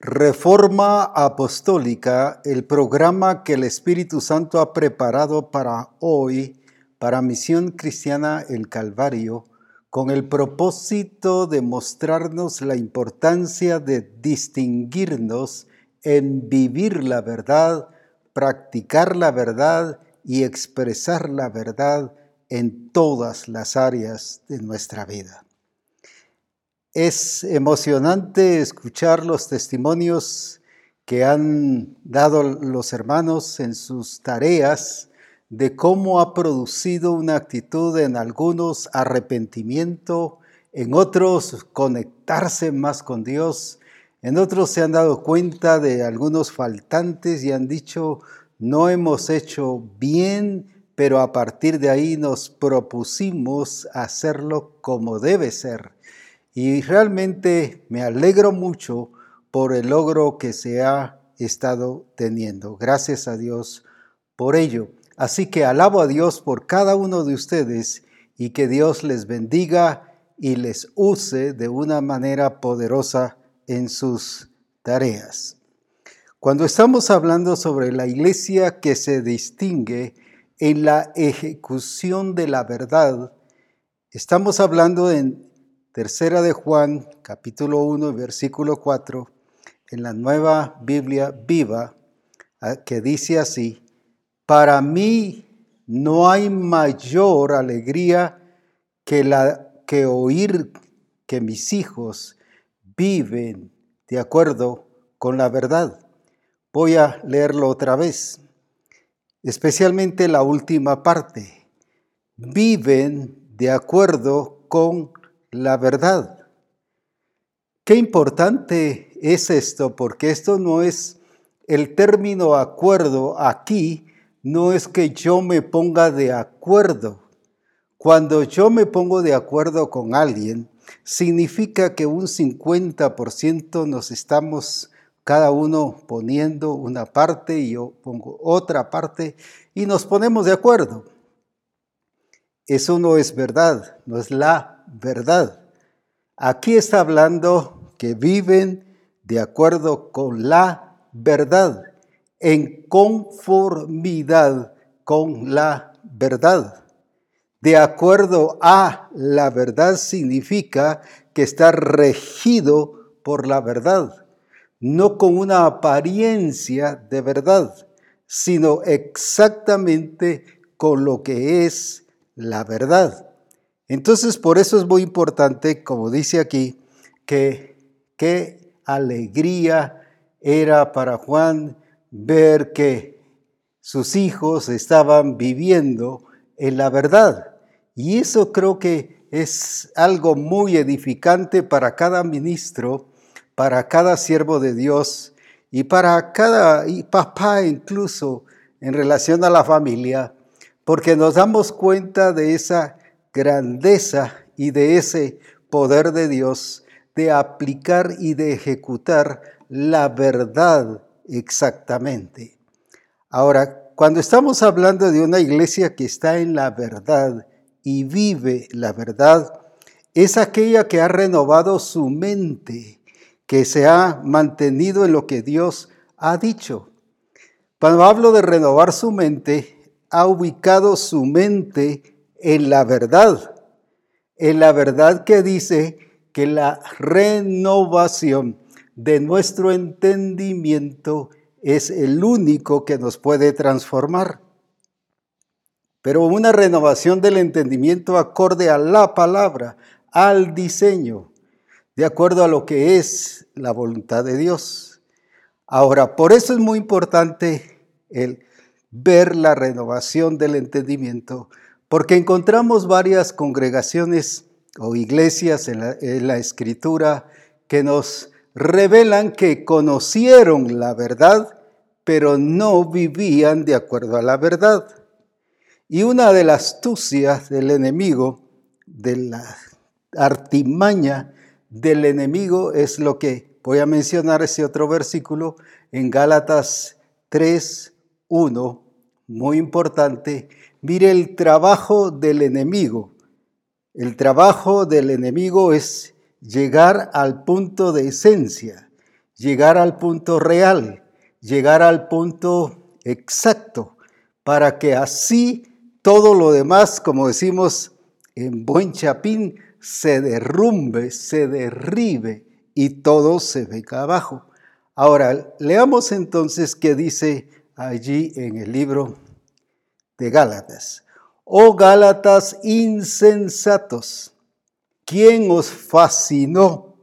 Reforma Apostólica, el programa que el Espíritu Santo ha preparado para hoy, para Misión Cristiana El Calvario, con el propósito de mostrarnos la importancia de distinguirnos en vivir la verdad, practicar la verdad y expresar la verdad en todas las áreas de nuestra vida. Es emocionante escuchar los testimonios que han dado los hermanos en sus tareas de cómo ha producido una actitud en algunos arrepentimiento, en otros conectarse más con Dios, en otros se han dado cuenta de algunos faltantes y han dicho, no hemos hecho bien, pero a partir de ahí nos propusimos hacerlo como debe ser y realmente me alegro mucho por el logro que se ha estado teniendo. Gracias a Dios por ello. Así que alabo a Dios por cada uno de ustedes y que Dios les bendiga y les use de una manera poderosa en sus tareas. Cuando estamos hablando sobre la iglesia que se distingue en la ejecución de la verdad, estamos hablando en Tercera de Juan, capítulo 1, versículo 4, en la nueva Biblia viva, ah, que dice así, para mí no hay mayor alegría que, la, que oír que mis hijos viven de acuerdo con la verdad. Voy a leerlo otra vez, especialmente la última parte. Viven de acuerdo con la verdad. Qué importante es esto, porque esto no es el término acuerdo aquí, no es que yo me ponga de acuerdo. Cuando yo me pongo de acuerdo con alguien, significa que un 50% nos estamos cada uno poniendo una parte y yo pongo otra parte y nos ponemos de acuerdo. Eso no es verdad, no es la verdad. Aquí está hablando que viven de acuerdo con la verdad, en conformidad con la verdad. De acuerdo a la verdad significa que está regido por la verdad, no con una apariencia de verdad, sino exactamente con lo que es la verdad. Entonces, por eso es muy importante, como dice aquí, que qué alegría era para Juan ver que sus hijos estaban viviendo en la verdad. Y eso creo que es algo muy edificante para cada ministro, para cada siervo de Dios y para cada papá incluso en relación a la familia, porque nos damos cuenta de esa grandeza y de ese poder de Dios de aplicar y de ejecutar la verdad exactamente. Ahora, cuando estamos hablando de una iglesia que está en la verdad y vive la verdad, es aquella que ha renovado su mente, que se ha mantenido en lo que Dios ha dicho. Cuando hablo de renovar su mente, ha ubicado su mente en la verdad, en la verdad que dice que la renovación de nuestro entendimiento es el único que nos puede transformar. Pero una renovación del entendimiento acorde a la palabra, al diseño, de acuerdo a lo que es la voluntad de Dios. Ahora, por eso es muy importante el ver la renovación del entendimiento, porque encontramos varias congregaciones o iglesias en la, escritura que nos revelan que conocieron la verdad, pero no vivían de acuerdo a la verdad. Y una de las astucias del enemigo, de la artimaña del enemigo, es lo que voy a mencionar ese otro versículo en Gálatas 3, 1, muy importante, Mire el trabajo del enemigo. El trabajo del enemigo es llegar al punto de esencia. llegar al punto real, llegar al punto exacto, para que así todo lo demás, como decimos en buen chapín, se derrumbe, se derribe y todo se venga abajo. Ahora, leamos entonces qué dice allí en el libro de Gálatas. Oh Gálatas insensatos, ¿quién os fascinó?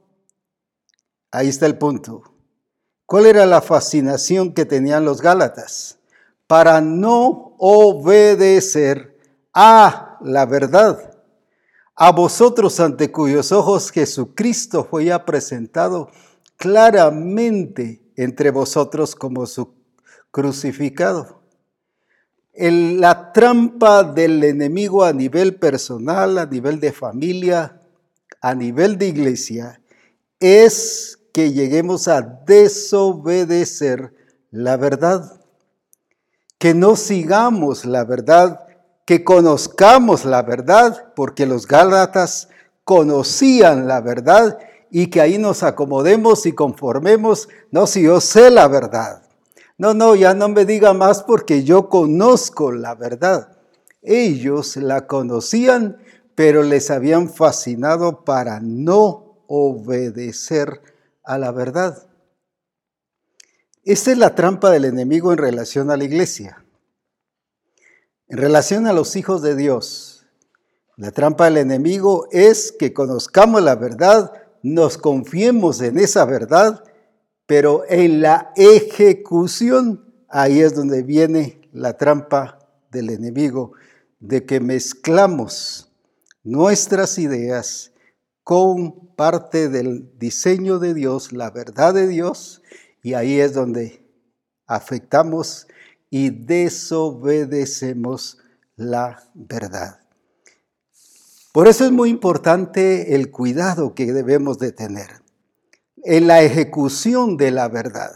Ahí está el punto. ¿Cuál era la fascinación que tenían los Gálatas? Para no obedecer a la verdad. A vosotros ante cuyos ojos Jesucristo fue ya presentado claramente entre vosotros como su crucificado la trampa del enemigo a nivel personal, a nivel de familia, a nivel de iglesia, es que lleguemos a desobedecer la verdad, que no sigamos la verdad, que conozcamos la verdad, porque los Gálatas conocían la verdad y que ahí nos acomodemos y conformemos, no si yo sé la verdad. No, no, ya no me diga más porque yo conozco la verdad. Ellos la conocían, pero les habían fascinado para no obedecer a la verdad. Esta es la trampa del enemigo en relación a la iglesia. En relación a los hijos de Dios, la trampa del enemigo es que conozcamos la verdad, nos confiemos en esa verdad pero en la ejecución, ahí es donde viene la trampa del enemigo, de que mezclamos nuestras ideas con parte del diseño de Dios, la verdad de Dios, y ahí es donde afectamos y desobedecemos la verdad. Por eso es muy importante el cuidado que debemos de tener en la ejecución de la verdad,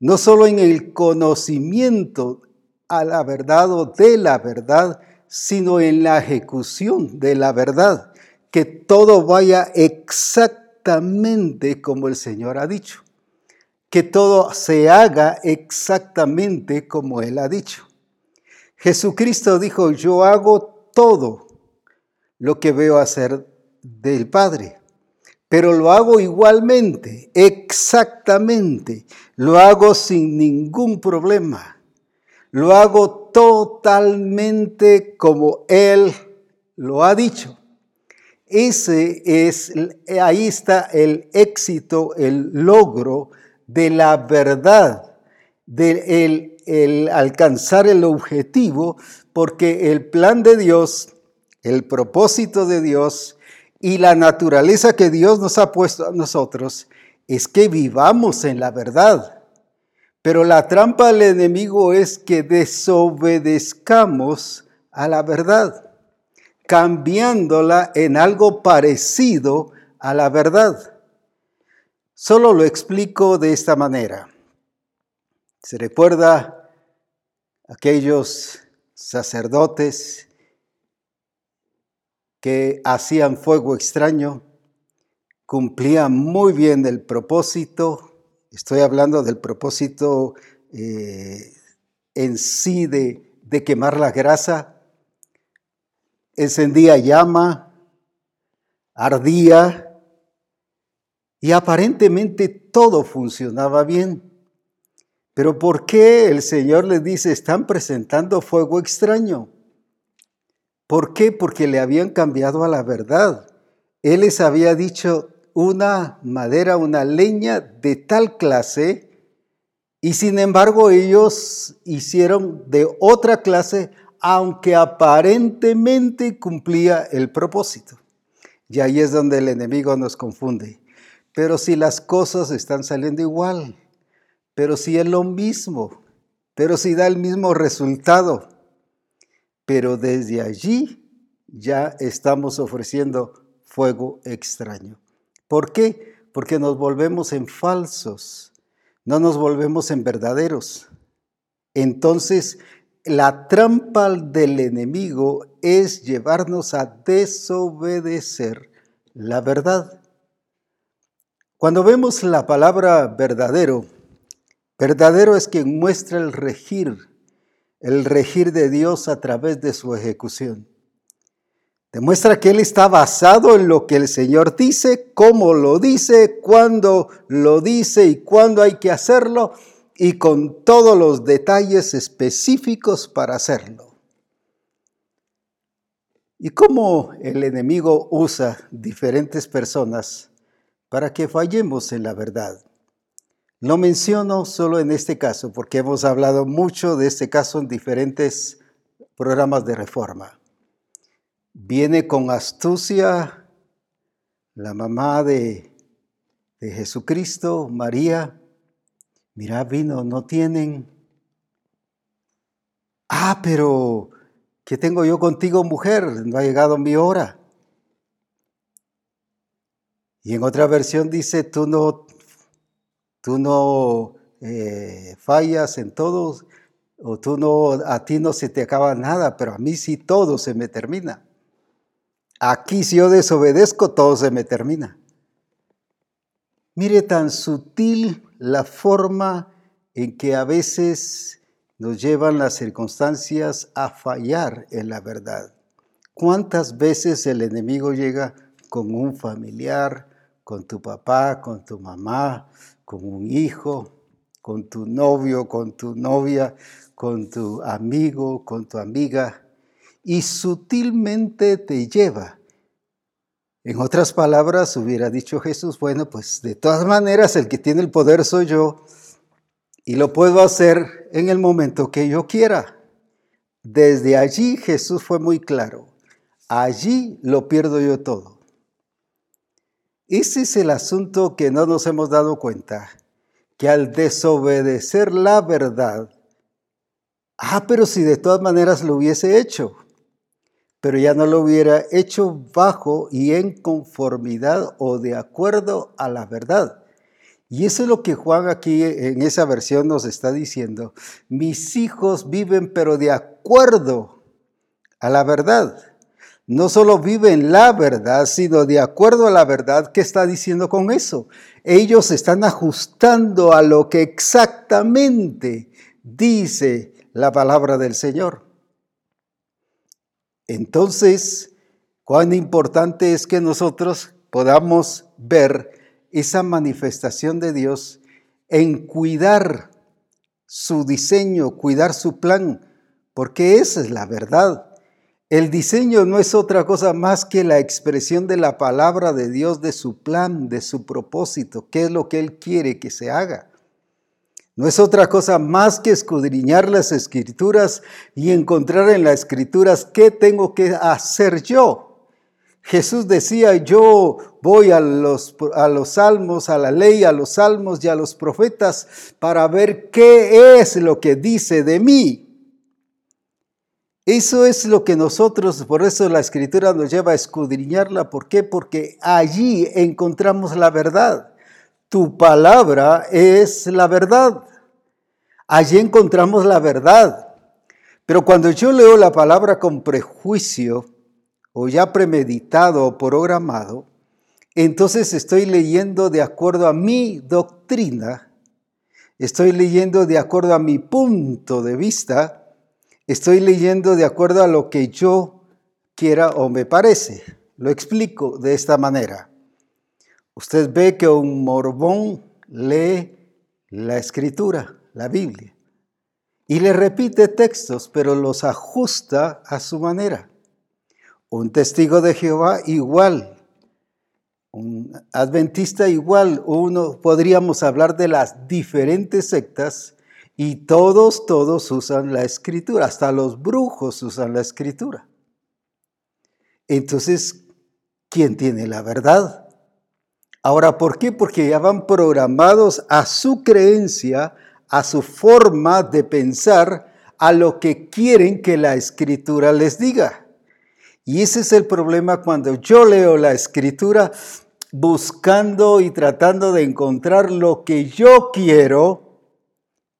no solo en el conocimiento a la verdad o de la verdad, sino en la ejecución de la verdad, que todo vaya exactamente como el Señor ha dicho, que todo se haga exactamente como Él ha dicho. Jesucristo dijo, yo hago todo lo que veo hacer del Padre pero lo hago igualmente, exactamente, lo hago sin ningún problema, lo hago totalmente como Él lo ha dicho. Ese es, ahí está el éxito, el logro de la verdad, de el alcanzar el objetivo, porque el plan de Dios, el propósito de Dios, y la naturaleza que Dios nos ha puesto a nosotros es que vivamos en la verdad. Pero la trampa del enemigo es que desobedezcamos a la verdad, cambiándola en algo parecido a la verdad. Solo lo explico de esta manera. Se recuerda aquellos sacerdotes que hacían fuego extraño, cumplían muy bien el propósito, estoy hablando del propósito eh, en sí de, de quemar la grasa, encendía llama, ardía y aparentemente todo funcionaba bien. Pero ¿por qué el Señor les dice, están presentando fuego extraño? ¿Por qué? Porque le habían cambiado a la verdad. Él les había dicho una madera, una leña de tal clase, y sin embargo ellos hicieron de otra clase, aunque aparentemente cumplía el propósito. Y ahí es donde el enemigo nos confunde. Pero si las cosas están saliendo igual, pero si es lo mismo, pero si da el mismo resultado, pero desde allí ya estamos ofreciendo fuego extraño. ¿Por qué? Porque nos volvemos en falsos, no nos volvemos en verdaderos. Entonces, la trampa del enemigo es llevarnos a desobedecer la verdad. Cuando vemos la palabra verdadero, verdadero es quien muestra el regir, el regir de Dios a través de su ejecución. Demuestra que Él está basado en lo que el Señor dice, cómo lo dice, cuándo lo dice y cuándo hay que hacerlo, y con todos los detalles específicos para hacerlo. Y cómo el enemigo usa diferentes personas para que fallemos en la verdad. Lo menciono solo en este caso porque hemos hablado mucho de este caso en diferentes programas de reforma. Viene con astucia la mamá de, de Jesucristo, María. Mira, vino, no tienen. Ah, pero ¿qué tengo yo contigo, mujer? No ha llegado mi hora. Y en otra versión dice, tú no, tú no eh, fallas en todo, o tú no, a ti no se te acaba nada, pero a mí sí todo se me termina. Aquí si yo desobedezco, todo se me termina. Mire tan sutil la forma en que a veces nos llevan las circunstancias a fallar en la verdad. ¿Cuántas veces el enemigo llega con un familiar, con tu papá, con tu mamá, con un hijo, con tu novio, con tu novia, con tu amigo, con tu amiga, y sutilmente te lleva. En otras palabras, hubiera dicho Jesús, bueno, pues de todas maneras el que tiene el poder soy yo y lo puedo hacer en el momento que yo quiera. Desde allí Jesús fue muy claro, allí lo pierdo yo todo. Ese es el asunto que no nos hemos dado cuenta, que al desobedecer la verdad, ah, pero si de todas maneras lo hubiese hecho, pero ya no lo hubiera hecho bajo y en conformidad o de acuerdo a la verdad. Y eso es lo que Juan aquí en esa versión nos está diciendo. Mis hijos viven pero de acuerdo a la verdad no solo viven la verdad, sino de acuerdo a la verdad. ¿Qué está diciendo con eso? Ellos están ajustando a lo que exactamente dice la palabra del Señor. Entonces, cuán importante es que nosotros podamos ver esa manifestación de Dios en cuidar su diseño, cuidar su plan, porque esa es la verdad. El diseño no es otra cosa más que la expresión de la palabra de Dios, de su plan, de su propósito, qué es lo que Él quiere que se haga. No es otra cosa más que escudriñar las escrituras y encontrar en las escrituras qué tengo que hacer yo. Jesús decía, yo voy a los, a los salmos, a la ley, a los salmos y a los profetas para ver qué es lo que dice de mí. Eso es lo que nosotros, por eso la escritura nos lleva a escudriñarla. ¿Por qué? Porque allí encontramos la verdad. Tu palabra es la verdad. Allí encontramos la verdad. Pero cuando yo leo la palabra con prejuicio o ya premeditado o programado, entonces estoy leyendo de acuerdo a mi doctrina, estoy leyendo de acuerdo a mi punto de vista, Estoy leyendo de acuerdo a lo que yo quiera o me parece. Lo explico de esta manera. Usted ve que un morbón lee la escritura, la Biblia, y le repite textos, pero los ajusta a su manera. Un testigo de Jehová igual, un adventista igual, uno podríamos hablar de las diferentes sectas y todos, todos usan la escritura, hasta los brujos usan la escritura. Entonces, ¿quién tiene la verdad? Ahora, ¿por qué? Porque ya van programados a su creencia, a su forma de pensar, a lo que quieren que la escritura les diga. Y ese es el problema cuando yo leo la escritura buscando y tratando de encontrar lo que yo quiero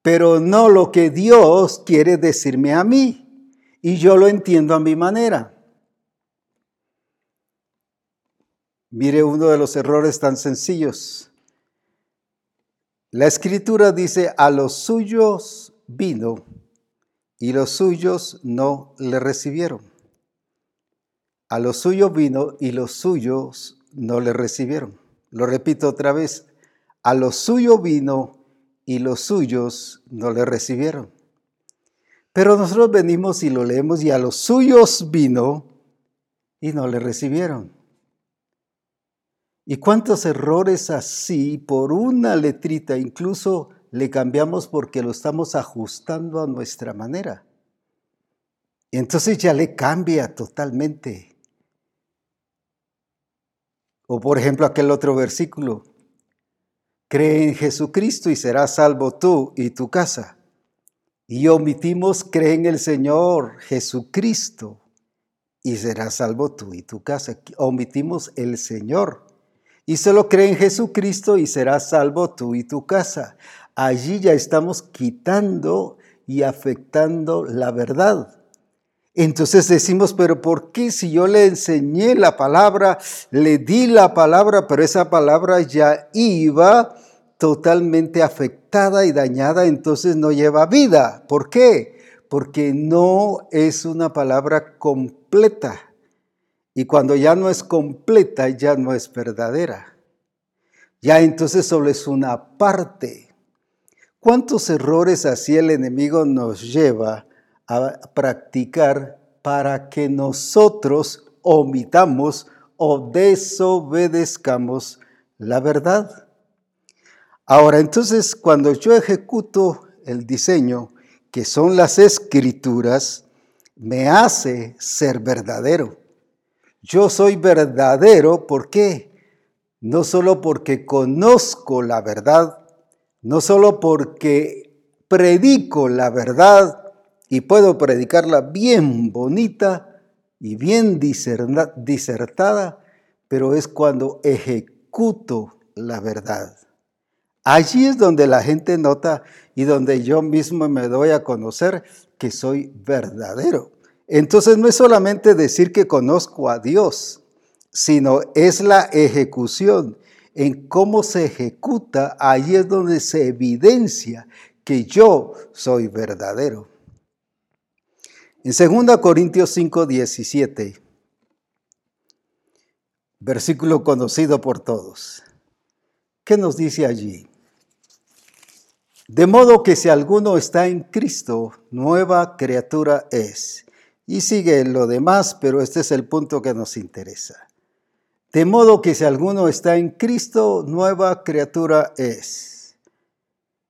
pero no lo que Dios quiere decirme a mí. Y yo lo entiendo a mi manera. Mire uno de los errores tan sencillos. La escritura dice, a los suyos vino y los suyos no le recibieron. A los suyos vino y los suyos no le recibieron. Lo repito otra vez, a los suyos vino y los suyos no le recibieron. Pero nosotros venimos y lo leemos y a los suyos vino y no le recibieron. ¿Y cuántos errores así por una letrita incluso le cambiamos porque lo estamos ajustando a nuestra manera? Y entonces ya le cambia totalmente. O por ejemplo aquel otro versículo, cree en Jesucristo y serás salvo tú y tu casa. Y omitimos, cree en el Señor Jesucristo y serás salvo tú y tu casa. Omitimos el Señor. Y solo cree en Jesucristo y serás salvo tú y tu casa. Allí ya estamos quitando y afectando la verdad. Entonces decimos, pero ¿por qué si yo le enseñé la palabra, le di la palabra, pero esa palabra ya iba totalmente afectada y dañada, entonces no lleva vida. ¿Por qué? Porque no es una palabra completa. Y cuando ya no es completa, ya no es verdadera. Ya entonces solo es una parte. ¿Cuántos errores así el enemigo nos lleva a practicar para que nosotros omitamos o desobedezcamos la verdad? Ahora, entonces, cuando yo ejecuto el diseño, que son las escrituras, me hace ser verdadero. Yo soy verdadero, ¿por qué? No solo porque conozco la verdad, no solo porque predico la verdad y puedo predicarla bien bonita y bien disertada, pero es cuando ejecuto la verdad. Allí es donde la gente nota y donde yo mismo me doy a conocer que soy verdadero. Entonces no es solamente decir que conozco a Dios, sino es la ejecución. En cómo se ejecuta, ahí es donde se evidencia que yo soy verdadero. En 2 Corintios 5, 17, versículo conocido por todos. ¿Qué nos dice allí? De modo que si alguno está en Cristo, nueva criatura es. Y sigue lo demás, pero este es el punto que nos interesa. De modo que si alguno está en Cristo, nueva criatura es.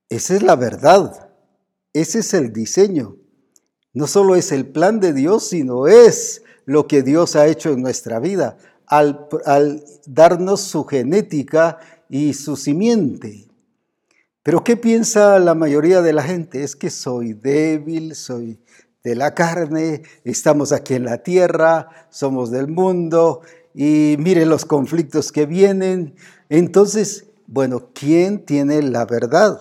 Esa es la verdad. Ese es el diseño. No solo es el plan de Dios, sino es lo que Dios ha hecho en nuestra vida al, al darnos su genética y su simiente. Pero ¿qué piensa la mayoría de la gente? Es que soy débil, soy de la carne, estamos aquí en la tierra, somos del mundo y miren los conflictos que vienen. Entonces, bueno, ¿quién tiene la verdad?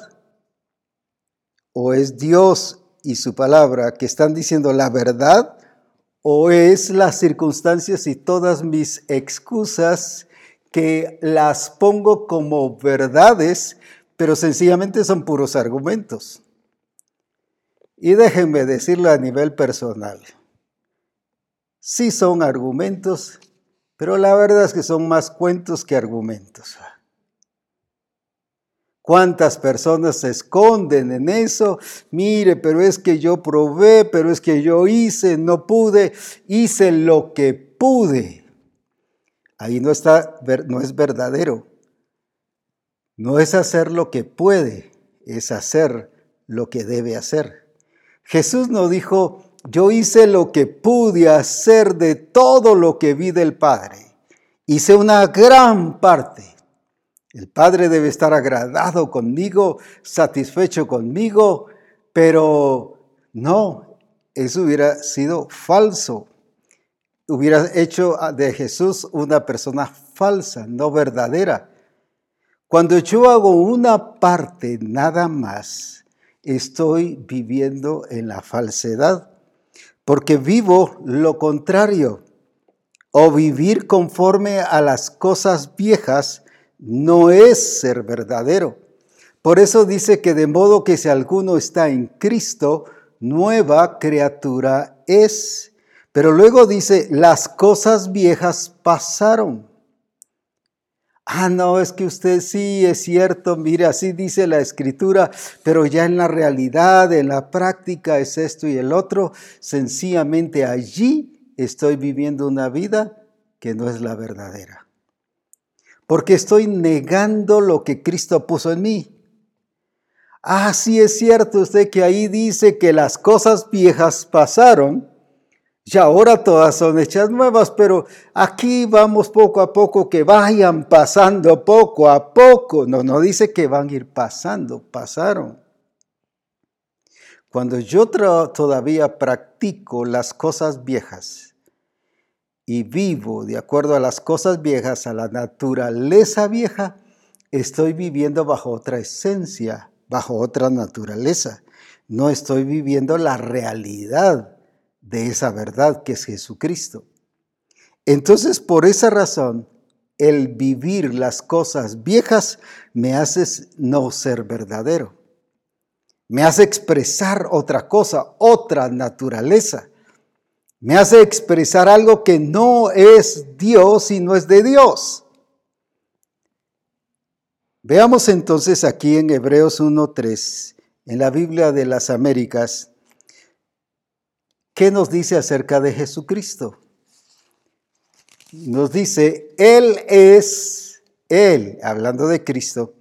¿O es Dios y su palabra que están diciendo la verdad? ¿O es las circunstancias y todas mis excusas que las pongo como verdades pero sencillamente son puros argumentos. Y déjenme decirlo a nivel personal. Sí son argumentos, pero la verdad es que son más cuentos que argumentos. ¿Cuántas personas se esconden en eso? Mire, pero es que yo probé, pero es que yo hice, no pude, hice lo que pude. Ahí no está, no es verdadero. No es hacer lo que puede, es hacer lo que debe hacer. Jesús no dijo, yo hice lo que pude hacer de todo lo que vi del Padre. Hice una gran parte. El Padre debe estar agradado conmigo, satisfecho conmigo, pero no, eso hubiera sido falso. Hubiera hecho de Jesús una persona falsa, no verdadera. Cuando yo hago una parte nada más, estoy viviendo en la falsedad, porque vivo lo contrario. O vivir conforme a las cosas viejas no es ser verdadero, Por eso dice que de modo que si alguno está en Cristo, nueva criatura es. Pero luego dice, las cosas viejas pasaron. Ah, no, es que usted sí es cierto, mire, así dice la escritura, pero ya en la realidad, en la práctica es esto y el otro. Sencillamente allí estoy viviendo una vida que no es la verdadera. Porque estoy negando lo que Cristo puso en mí. Ah, sí es cierto usted que ahí dice que las cosas viejas pasaron y ahora todas son hechas nuevas, pero aquí vamos poco a poco, que vayan pasando poco a poco. No, no dice que van a ir pasando, pasaron. Cuando yo todavía practico las cosas viejas y vivo de acuerdo a las cosas viejas, a la naturaleza vieja, estoy viviendo bajo otra esencia bajo otra naturaleza. No estoy viviendo la realidad de esa verdad que es Jesucristo. Entonces, por esa razón, el vivir las cosas viejas me hace no ser verdadero. Me hace expresar otra cosa, otra naturaleza. Me hace expresar algo que no es Dios y no es de Dios. Veamos entonces aquí en Hebreos 1.3, en la Biblia de las Américas, ¿qué nos dice acerca de Jesucristo? Nos dice, Él es, Él, hablando de Cristo,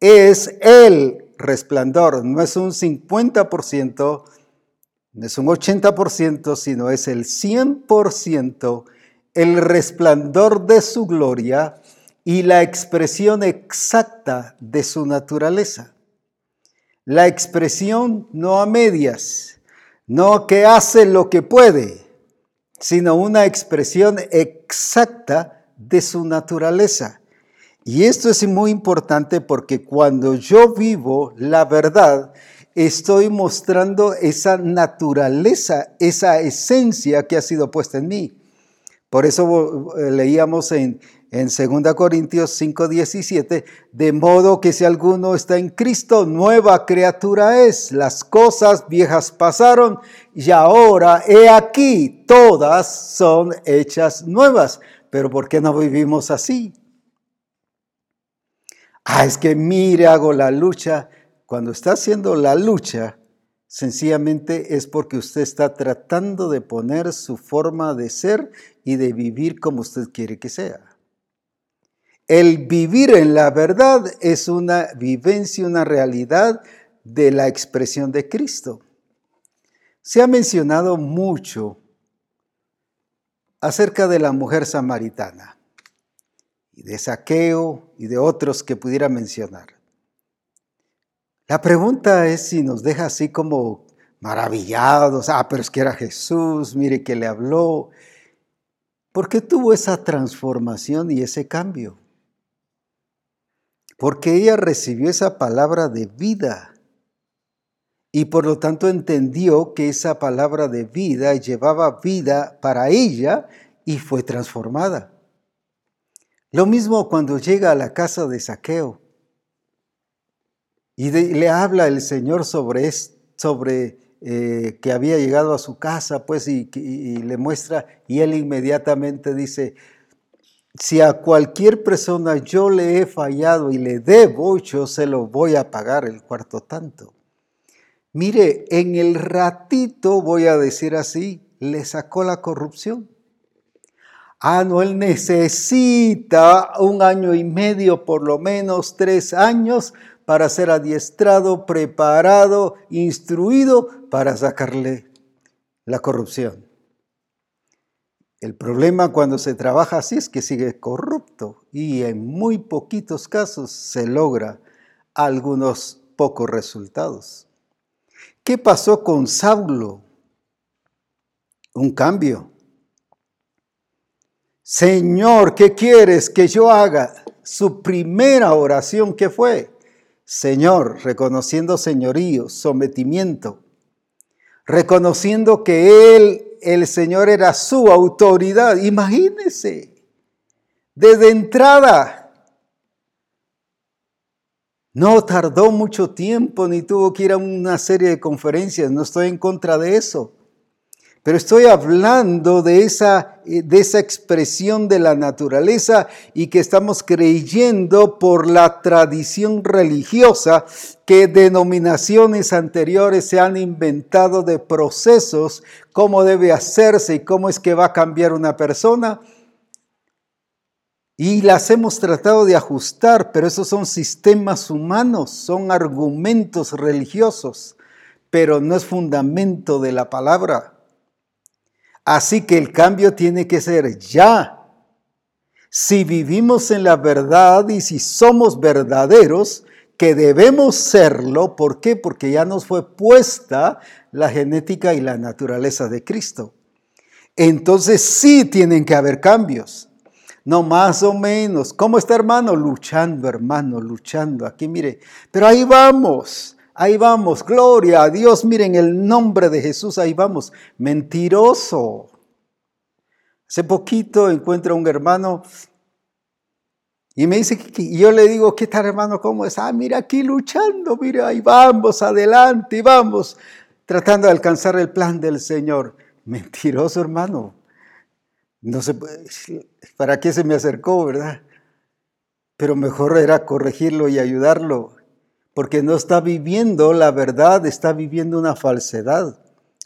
es el resplandor, no es un 50%, no es un 80%, sino es el 100%, el resplandor de su gloria y la expresión exacta de su naturaleza. La expresión no a medias, no que hace lo que puede, sino una expresión exacta de su naturaleza. Y esto es muy importante porque cuando yo vivo la verdad, estoy mostrando esa naturaleza, esa esencia que ha sido puesta en mí. Por eso eh, leíamos en, en 2 Corintios 5:17, de modo que si alguno está en Cristo, nueva criatura es, las cosas viejas pasaron y ahora he aquí, todas son hechas nuevas. Pero ¿por qué no vivimos así? Ah, es que mire, hago la lucha. Cuando está haciendo la lucha, sencillamente es porque usted está tratando de poner su forma de ser y de vivir como usted quiere que sea. El vivir en la verdad es una vivencia, una realidad de la expresión de Cristo. Se ha mencionado mucho acerca de la mujer samaritana y de Saqueo y de otros que pudiera mencionar. La pregunta es si nos deja así como maravillados, ah, pero es que era Jesús, mire que le habló. ¿Por qué tuvo esa transformación y ese cambio? porque ella recibió esa palabra de vida y por lo tanto entendió que esa palabra de vida llevaba vida para ella y fue transformada. Lo mismo cuando llega a la casa de Saqueo y le habla el Señor sobre, sobre eh, que había llegado a su casa, pues, y le muestra, y él inmediatamente dice, si a cualquier persona yo le he fallado y le debo, yo se lo voy a pagar el cuarto tanto. Mire, en el ratito, voy a decir así, le sacó la corrupción. Ah, no, él necesita un año y medio, por lo menos tres años, para ser adiestrado, preparado, instruido para sacarle la corrupción. El problema cuando se trabaja así es que sigue corrupto y en muy poquitos casos se logra algunos pocos resultados. ¿Qué pasó con Saulo? Un cambio. Señor, ¿qué quieres que yo haga? Su primera oración, ¿qué fue? Señor, reconociendo señorío, sometimiento, reconociendo que Él el Señor era su autoridad. Imagínense, desde entrada, No tardó mucho tiempo ni tuvo que ir a una serie de conferencias, no estoy en contra de eso. Pero estoy hablando de esa, eh, de esa expresión de la naturaleza y que estamos creyendo por la tradición religiosa que denominaciones anteriores se han inventado de procesos, cómo debe hacerse y cómo es que va a cambiar una persona. Y las hemos tratado de ajustar, pero esos son sistemas humanos, son argumentos religiosos, pero no es fundamento de la palabra. Así que el cambio tiene que ser ya. Si vivimos en la verdad y si somos verdaderos, que debemos serlo, ¿por qué? Porque ya nos fue puesta la genética y la naturaleza de Cristo. Entonces sí tienen que haber cambios. No más o menos. ¿Cómo está hermano? Luchando, hermano, luchando. Aquí mire. Pero ahí vamos. Ahí vamos, gloria a Dios, miren el nombre de Jesús, ahí vamos. Mentiroso. Hace poquito encuentro a un hermano y me dice, y yo le digo, ¿qué tal hermano? ¿Cómo es? Ah, mira aquí luchando, mira, ahí vamos, adelante, vamos, tratando de alcanzar el plan del Señor. Mentiroso hermano. No sé, ¿para qué se me acercó, verdad? Pero mejor era corregirlo y ayudarlo porque no está viviendo la verdad, está viviendo una falsedad,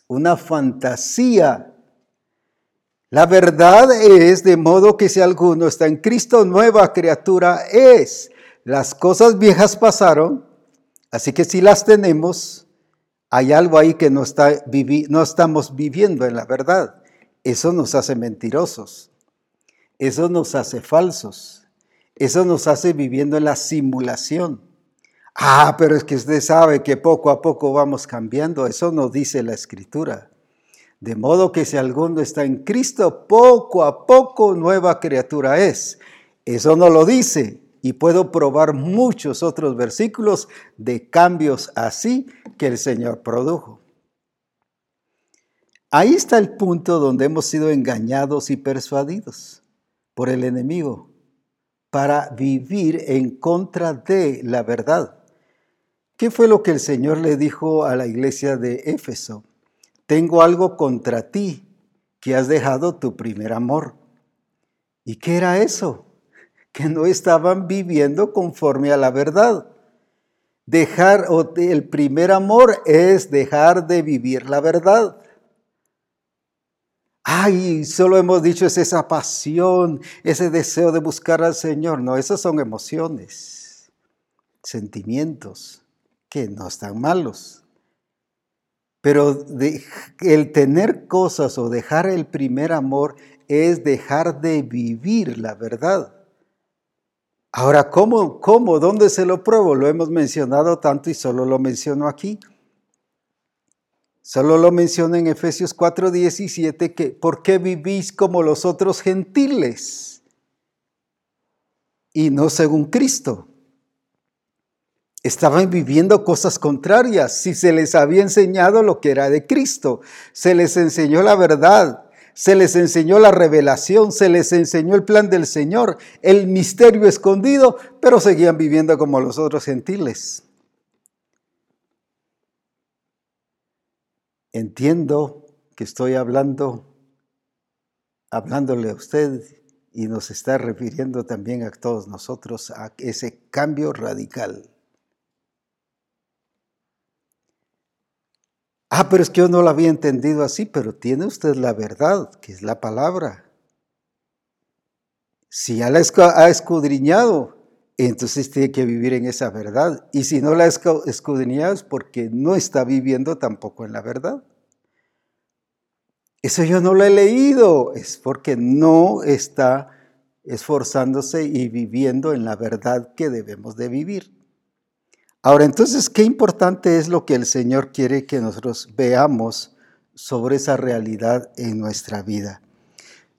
una fantasía. La verdad es de modo que si alguno está en Cristo, nueva criatura es. Las cosas viejas pasaron, así que si las tenemos, hay algo ahí que no, está, no estamos viviendo en la verdad. Eso nos hace mentirosos, eso nos hace falsos, eso nos hace viviendo en la simulación. Ah, pero es que usted sabe que poco a poco vamos cambiando. Eso nos dice la escritura. De modo que si alguno está en Cristo, poco a poco nueva criatura es. Eso no lo dice. Y puedo probar muchos otros versículos de cambios así que el Señor produjo. Ahí está el punto donde hemos sido engañados y persuadidos por el enemigo para vivir en contra de la verdad. ¿Qué fue lo que el Señor le dijo a la iglesia de Éfeso? Tengo algo contra ti, que has dejado tu primer amor. ¿Y qué era eso? Que no estaban viviendo conforme a la verdad. Dejar el primer amor es dejar de vivir la verdad. Ay, solo hemos dicho es esa pasión, ese deseo de buscar al Señor. No, esas son emociones, sentimientos que no están malos. Pero el tener cosas o dejar el primer amor es dejar de vivir la verdad. Ahora, ¿cómo? ¿Cómo? ¿Dónde se lo pruebo? Lo hemos mencionado tanto y solo lo menciono aquí. Solo lo menciono en Efesios 4:17 que ¿por qué vivís como los otros gentiles? Y no según Cristo. Estaban viviendo cosas contrarias. Si se les había enseñado lo que era de Cristo, se les enseñó la verdad, se les enseñó la revelación, se les enseñó el plan del Señor, el misterio escondido, pero seguían viviendo como los otros gentiles. Entiendo que estoy hablando, hablándole a usted y nos está refiriendo también a todos nosotros a ese cambio radical. Ah, pero es que yo no lo había entendido así, pero tiene usted la verdad, que es la palabra. Si ya la ha escudriñado, entonces tiene que vivir en esa verdad. Y si no la ha escudriñado es porque no está viviendo tampoco en la verdad. Eso yo no lo he leído, es porque no está esforzándose y viviendo en la verdad que debemos de vivir. Ahora, entonces, qué importante es lo que el Señor quiere que nosotros veamos sobre esa realidad en nuestra vida.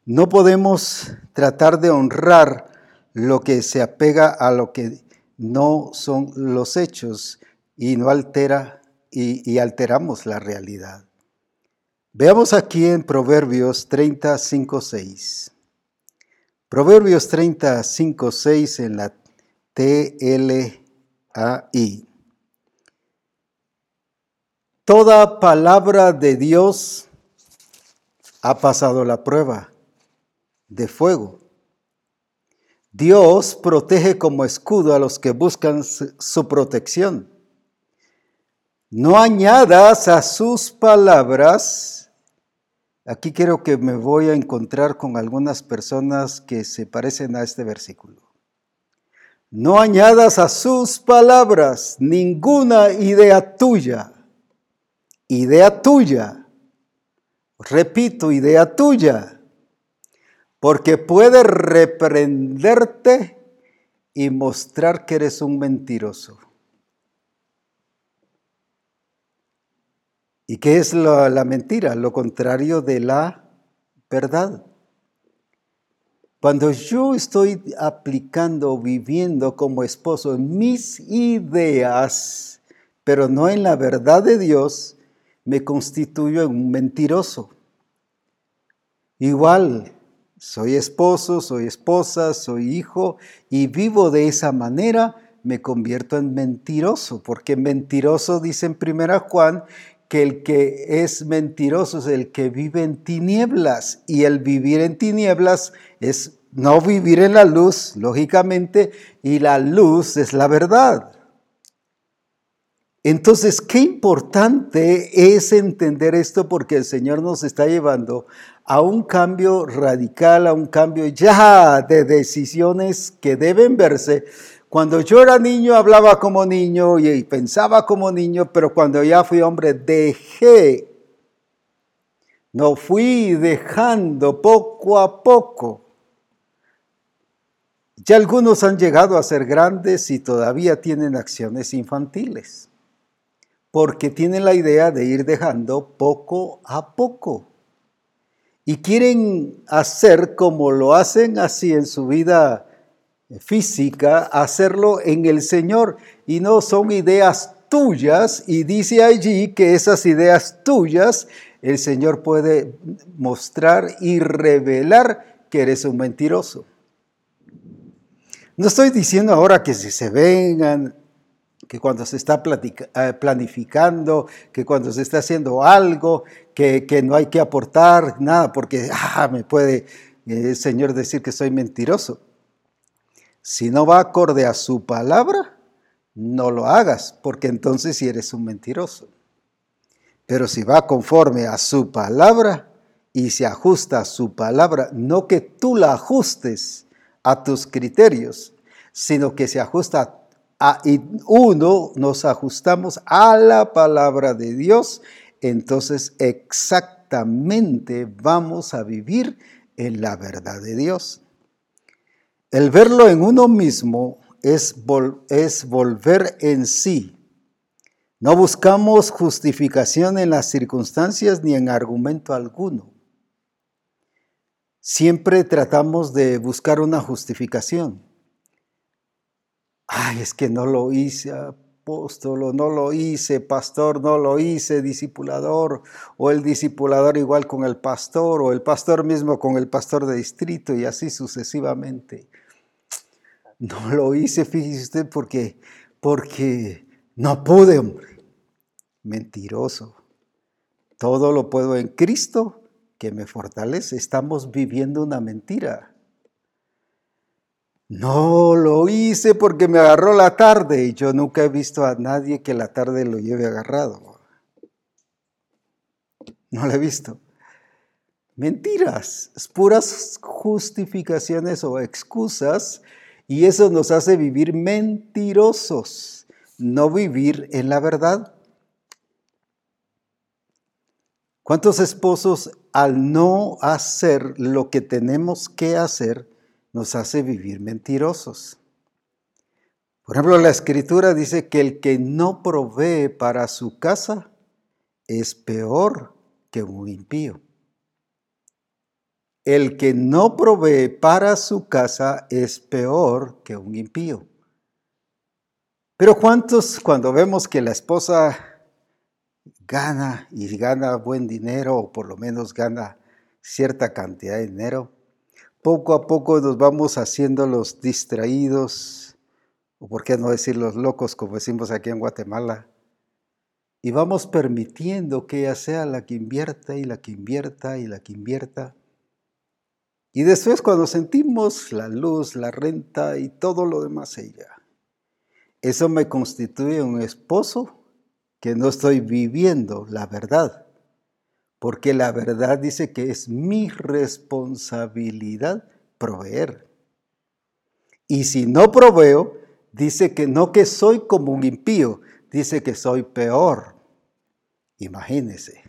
No podemos tratar de honrar lo que se apega a lo que no son los hechos y no altera y, alteramos la realidad. Veamos aquí en Proverbios 35, 6. Proverbios 35, 6 en la TL ahí. Toda palabra de Dios ha pasado la prueba de fuego. Dios protege como escudo a los que buscan su protección. No añadas a sus palabras. Aquí quiero que me voy a encontrar con algunas personas que se parecen a este versículo. No añadas a sus palabras ninguna idea tuya. Idea tuya. Repito, idea tuya. Porque puede reprenderte y mostrar que eres un mentiroso. ¿Y qué es la, mentira? Lo contrario de la verdad. Cuando yo estoy aplicando, viviendo como esposo mis ideas, pero no en la verdad de Dios, me constituyo en un mentiroso. Igual, soy esposo, soy esposa, soy hijo y vivo de esa manera, me convierto en mentiroso, porque mentiroso dice en primera Juan que el que es mentiroso es el que vive en tinieblas y el vivir en tinieblas es no vivir en la luz, lógicamente, y la luz es la verdad. Entonces, qué importante es entender esto porque el Señor nos está llevando a un cambio radical, a un cambio ya de decisiones que deben verse cuando yo era niño hablaba como niño y pensaba como niño, pero cuando ya fui hombre dejé, no fui dejando poco a poco. Ya algunos han llegado a ser grandes y todavía tienen acciones infantiles, porque tienen la idea de ir dejando poco a poco. Y quieren hacer como lo hacen así en su vida física, hacerlo en el Señor y no son ideas tuyas y dice allí que esas ideas tuyas el Señor puede mostrar y revelar que eres un mentiroso. No estoy diciendo ahora que si se vengan, que cuando se está eh, planificando, que cuando se está haciendo algo, que, no hay que aportar nada, porque ah, me puede el Señor decir que soy mentiroso. Si no va acorde a su palabra, no lo hagas, porque entonces sí eres un mentiroso. Pero si va conforme a su palabra y se ajusta a su palabra, no que tú la ajustes a tus criterios, sino que se ajusta a uno, nos ajustamos a la palabra de Dios, entonces exactamente vamos a vivir en la verdad de Dios. El verlo en uno mismo es, volver en sí. No buscamos justificación en las circunstancias ni en argumento alguno. Siempre tratamos de buscar una justificación. Ay, es que no lo hice, apóstolo, no lo hice, pastor, no lo hice, discipulador, o el discipulador igual con el pastor, o el pastor mismo con el pastor de distrito, y así sucesivamente. No lo hice, fíjese usted, porque, porque no pude, hombre. Mentiroso. Todo lo puedo en Cristo que me fortalece. Estamos viviendo una mentira. No lo hice porque me agarró la tarde y yo nunca he visto a nadie que la tarde lo lleve agarrado. No lo he visto. Mentiras, puras justificaciones o excusas y eso nos hace vivir mentirosos, no vivir en la verdad. ¿Cuántos esposos al no hacer lo que tenemos que hacer nos hace vivir mentirosos? Por ejemplo, la escritura dice que el que no provee para su casa es peor que un impío. El que no provee para su casa es peor que un impío. Pero ¿cuántos cuando vemos que la esposa gana y gana buen dinero o por lo menos gana cierta cantidad de dinero, poco a poco nos vamos haciendo los distraídos o por qué no decir los locos como decimos aquí en Guatemala, y vamos permitiendo que ella sea la que invierta y la que invierta y la que invierta. Y después cuando sentimos la luz, la renta y todo lo demás ella, eso me constituye un esposo que no estoy viviendo la verdad, porque la verdad dice que es mi responsabilidad proveer. Y si no proveo, dice que no que soy como un impío, dice que soy peor. Imagínese,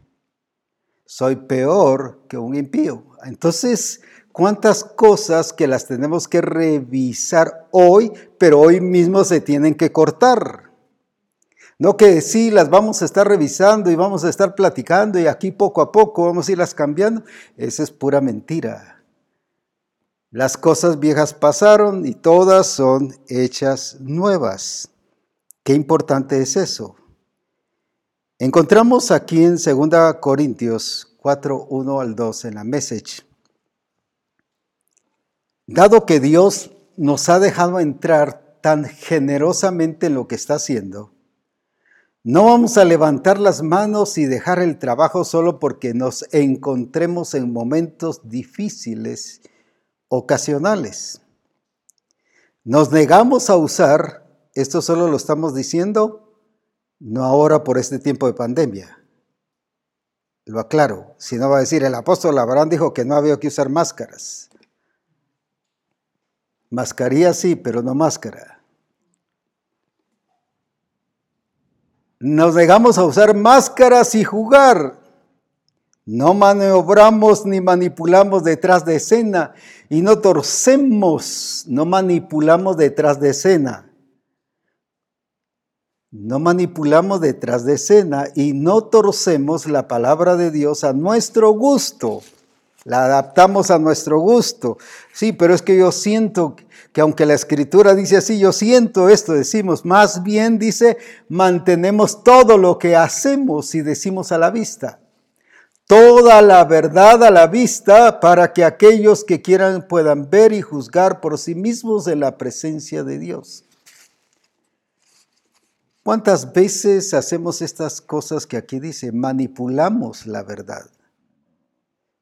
soy peor que un impío. Entonces, ¿cuántas cosas que las tenemos que revisar hoy, pero hoy mismo se tienen que cortar? No que sí, las vamos a estar revisando y vamos a estar platicando y aquí poco a poco vamos a irlas cambiando. Esa es pura mentira. Las cosas viejas pasaron y todas son hechas nuevas. Qué importante es eso. Encontramos aquí en 2 Corintios 4, 1 al 2 en la message. Dado que Dios nos ha dejado entrar tan generosamente en lo que está haciendo, no vamos a levantar las manos y dejar el trabajo solo porque nos encontremos en momentos difíciles, ocasionales. Nos negamos a usar, esto solo lo estamos diciendo, no ahora por este tiempo de pandemia. Lo aclaro, si no va a decir, el apóstol Abraham dijo que no había que usar máscaras. Mascarilla sí, pero no máscara. Nos negamos a usar máscaras y jugar. No maniobramos ni manipulamos detrás de escena y no torcemos, no manipulamos detrás de escena. No manipulamos detrás de escena y no torcemos la palabra de Dios a nuestro gusto. La adaptamos a nuestro gusto. Sí, pero es que yo siento que aunque la escritura dice así, yo siento esto, decimos, más bien dice, mantenemos todo lo que hacemos y decimos a la vista. Toda la verdad a la vista para que aquellos que quieran puedan ver y juzgar por sí mismos de la presencia de Dios. ¿Cuántas veces hacemos estas cosas que aquí dice? Manipulamos la verdad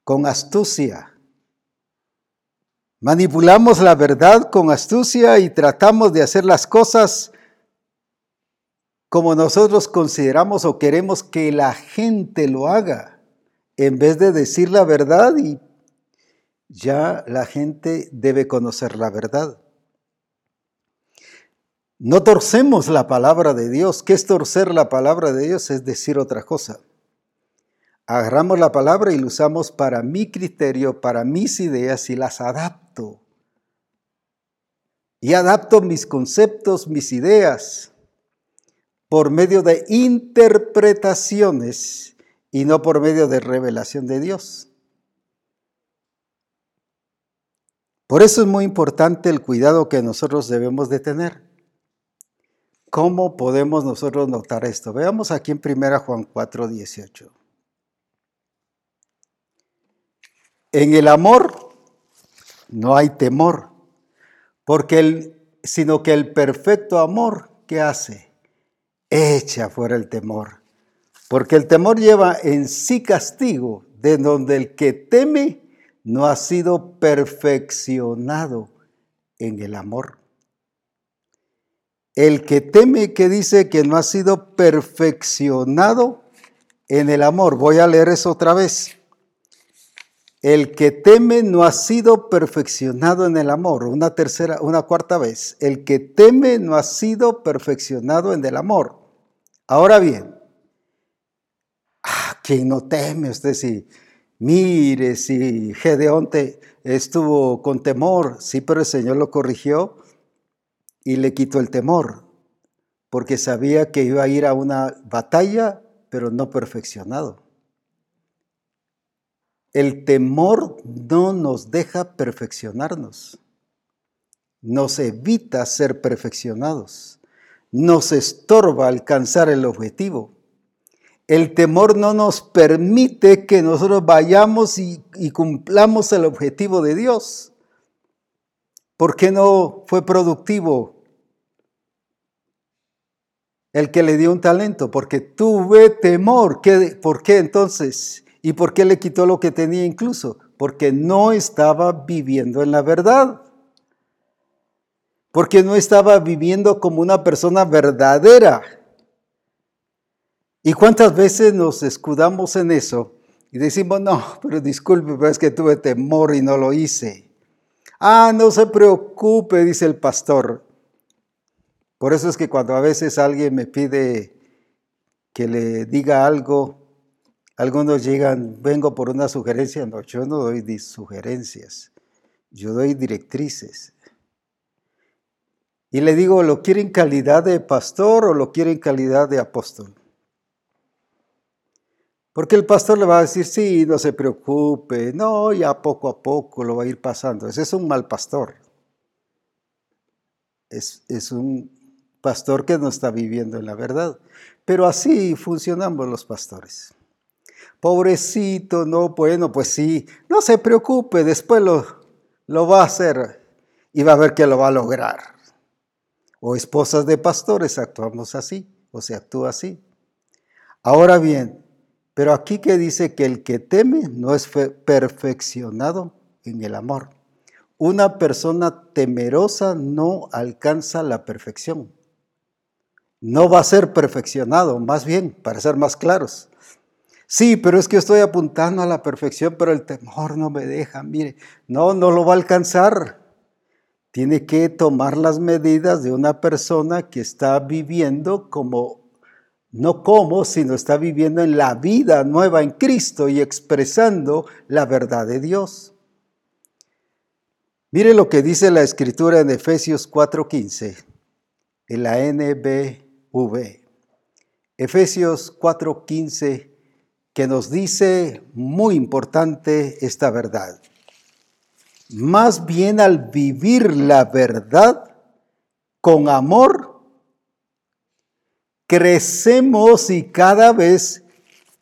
con astucia. Manipulamos la verdad con astucia y tratamos de hacer las cosas como nosotros consideramos o queremos que la gente lo haga, en vez de decir la verdad y ya la gente debe conocer la verdad. No torcemos la palabra de Dios. ¿Qué es torcer la palabra de Dios? Es decir otra cosa. Agarramos la palabra y la usamos para mi criterio, para mis ideas y las adapto. Y adapto mis conceptos, mis ideas, por medio de interpretaciones y no por medio de revelación de Dios. Por eso es muy importante el cuidado que nosotros debemos de tener. ¿Cómo podemos nosotros notar esto? Veamos aquí en 1 Juan 4, 18. En el amor no hay temor, porque el, sino que el perfecto amor, ¿qué hace? Echa fuera el temor, porque el temor lleva en sí castigo, de donde el que teme no ha sido perfeccionado en el amor. El que teme que dice que no ha sido perfeccionado en el amor. Voy a leer eso otra vez. El que teme no ha sido perfeccionado en el amor. Una tercera, una cuarta vez. El que teme no ha sido perfeccionado en el amor. Ahora bien, ah, quien no teme, usted sí. Mire, si Gedeón estuvo con temor, sí, pero el Señor lo corrigió y le quitó el temor, porque sabía que iba a ir a una batalla, pero no perfeccionado. El temor no nos deja perfeccionarnos, nos evita ser perfeccionados, nos estorba alcanzar el objetivo. El temor no nos permite que nosotros vayamos y, cumplamos el objetivo de Dios. ¿Por qué no fue productivo el que le dio un talento, porque tuve temor. ¿Por qué entonces? ¿Y por qué le quitó lo que tenía incluso? Porque no estaba viviendo en la verdad. Porque no estaba viviendo como una persona verdadera. ¿Y cuántas veces nos escudamos en eso y decimos, no, pero disculpe, pero es que tuve temor y no lo hice? Ah, no se preocupe, dice el pastor. Por eso es que cuando a veces alguien me pide que le diga algo, algunos llegan, vengo por una sugerencia. No, yo no doy sugerencias, yo doy directrices. Y le digo, ¿lo quiere en calidad de pastor o lo quiere en calidad de apóstol? Porque el pastor le va a decir, sí, no se preocupe, no, ya poco a poco lo va a ir pasando. Ese es un mal pastor. Es, es un pastor que no está viviendo en la verdad. Pero así funcionamos los pastores. Pobrecito, no, bueno, pues sí, no se preocupe, después lo, lo va a hacer y va a ver que lo va a lograr. O esposas de pastores actuamos así, o se actúa así. Ahora bien, pero aquí que dice que el que teme no es perfeccionado en el amor. Una persona temerosa no alcanza la perfección. No va a ser perfeccionado, más bien, para ser más claros. Sí, pero es que estoy apuntando a la perfección, pero el temor no me deja. Mire, no, no lo va a alcanzar. Tiene que tomar las medidas de una persona que está viviendo como no como, sino está viviendo en la vida nueva en Cristo y expresando la verdad de Dios. Mire lo que dice la escritura en Efesios 4:15, en la NBV. Efesios 4:15, que nos dice muy importante esta verdad. Más bien al vivir la verdad con amor, crecemos y cada vez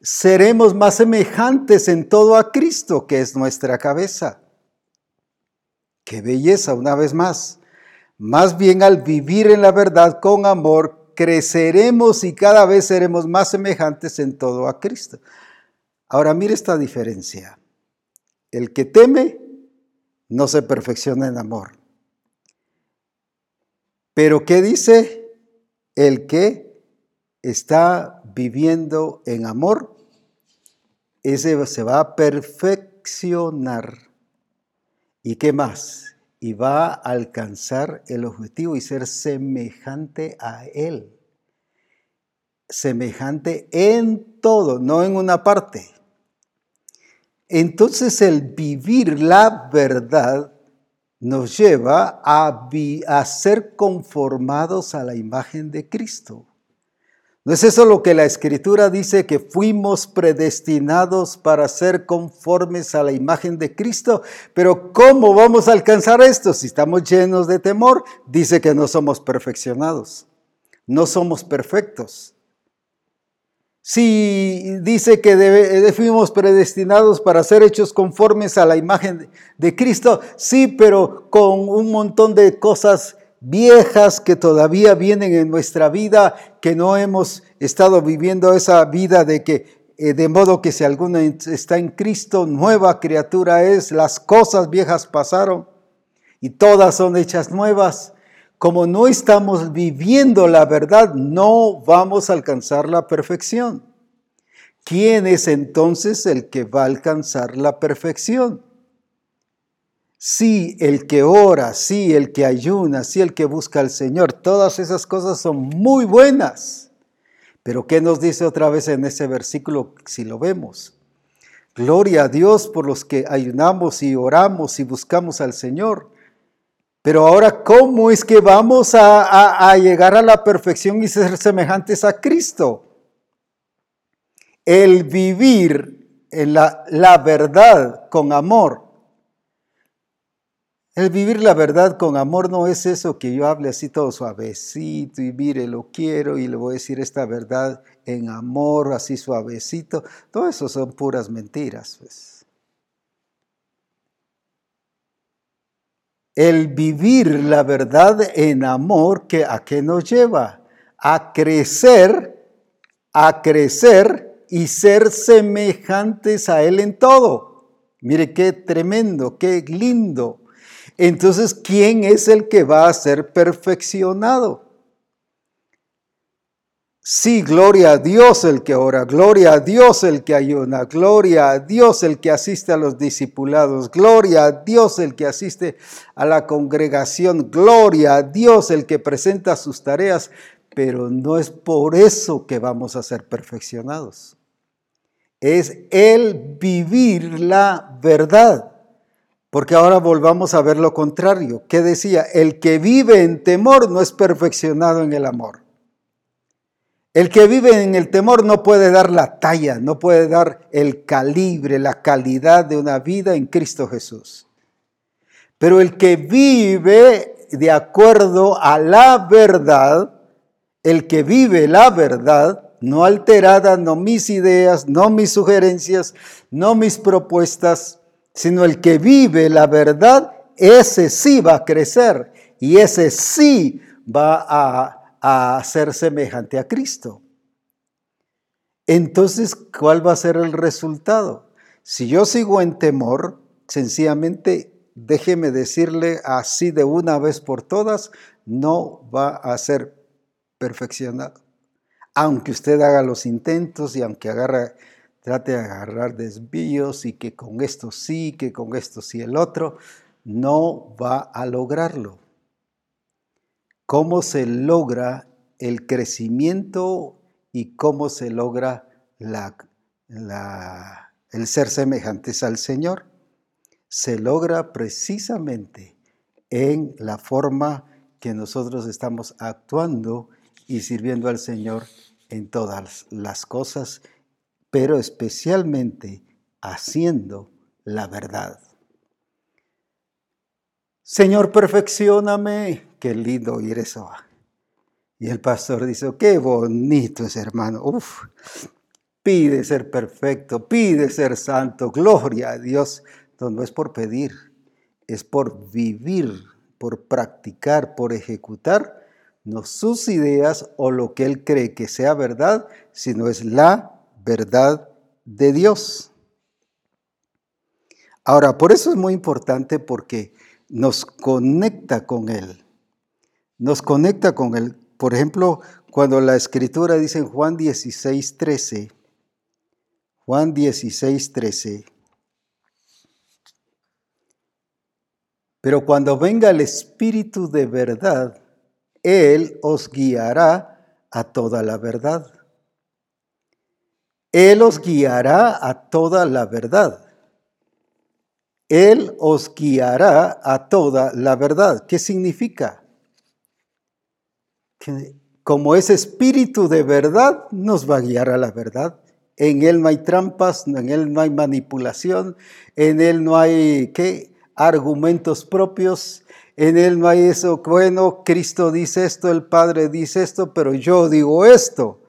seremos más semejantes en todo a Cristo, que es nuestra cabeza. Qué belleza, una vez más. Más bien al vivir en la verdad con amor, creceremos y cada vez seremos más semejantes en todo a Cristo. Ahora mire esta diferencia. El que teme no se perfecciona en amor. Pero ¿qué dice? El que está viviendo en amor, ese se va a perfeccionar. ¿Y qué más? Y va a alcanzar el objetivo y ser semejante a Él. Semejante en todo, no en una parte. Entonces el vivir la verdad nos lleva a, ser conformados a la imagen de Cristo. ¿No es eso lo que la escritura dice que fuimos predestinados para ser conformes a la imagen de Cristo? Pero ¿cómo vamos a alcanzar esto? Si estamos llenos de temor, dice que no somos perfeccionados, no somos perfectos. Si dice que fuimos predestinados para ser hechos conformes a la imagen de Cristo, sí, pero con un montón de cosas viejas que todavía vienen en nuestra vida, que no hemos estado viviendo esa vida de que eh, de modo que si alguno está en Cristo, nueva criatura es, las cosas viejas pasaron y todas son hechas nuevas. Como no estamos viviendo la verdad, no vamos a alcanzar la perfección. ¿Quién es entonces el que va a alcanzar la perfección? Sí, el que ora, sí, el que ayuna, sí, el que busca al Señor, todas esas cosas son muy buenas. Pero ¿qué nos dice otra vez en ese versículo si lo vemos? Gloria a Dios por los que ayunamos y oramos y buscamos al Señor. Pero ahora, ¿cómo es que vamos a, llegar a la perfección y ser semejantes a Cristo? El vivir en la, la verdad con amor el vivir la verdad con amor no es eso que yo hable así todo suavecito y mire, lo quiero y le voy a decir esta verdad en amor, así suavecito. Todo eso son puras mentiras. Pues. El vivir la verdad en amor, ¿a qué nos lleva? a crecer, a crecer y ser semejantes a Él en todo. Mire qué tremendo, qué lindo. Entonces, ¿quién es el que va a ser perfeccionado? Sí, gloria a Dios el que ora, gloria a Dios el que ayuna, gloria a Dios el que asiste a los discipulados, gloria a Dios el que asiste a la congregación, gloria a Dios el que presenta sus tareas, pero no es por eso que vamos a ser perfeccionados. Es el vivir la verdad. Porque ahora volvamos a ver lo contrario. ¿Qué decía? El que vive en temor no es perfeccionado en el amor. El que vive en el temor no puede dar la talla, no puede dar el calibre, la calidad de una vida en Cristo Jesús. Pero el que vive de acuerdo a la verdad, el que vive la verdad, no alterada, no mis ideas, no mis sugerencias, no mis propuestas, sino el que vive la verdad, ese sí va a crecer y ese sí va a a ser semejante a Cristo. Entonces, ¿cuál va a ser el resultado? Si yo sigo en temor, sencillamente déjeme decirle así de una vez por todas, no va a ser perfeccionado. Aunque usted haga los intentos y aunque agarra, trate de agarrar desvíos y que con esto sí, que con esto sí el otro, no va a lograrlo cómo se logra el crecimiento y cómo se logra el ser semejantes al Señor. Se logra precisamente en la forma que nosotros estamos actuando y sirviendo al Señor en todas las cosas, pero especialmente haciendo la verdad. Señor, perfeccioname. Qué lindo oír eso. Y el pastor dice, qué bonito es hermano. Uf, pide ser perfecto, pide ser santo. Gloria a Dios. No, no es por pedir, es por vivir, por practicar, por ejecutar no sus ideas o lo que él cree que sea verdad, sino es la verdad de Dios. Ahora, por eso es muy importante porque nos conecta con Él. Nos conecta con Él. Por ejemplo, cuando la escritura dice en Juan 16, 13, Juan 16, 13, pero cuando venga el Espíritu de verdad, Él os guiará a toda la verdad. Él os guiará a toda la verdad. Él os guiará a toda la verdad. ¿Qué significa? Que como es espíritu de verdad, nos va a guiar a la verdad. En Él no hay trampas, en Él no hay manipulación, en Él no hay ¿qué? argumentos propios, en Él no hay eso, bueno, Cristo dice esto, el Padre dice esto, pero yo digo esto.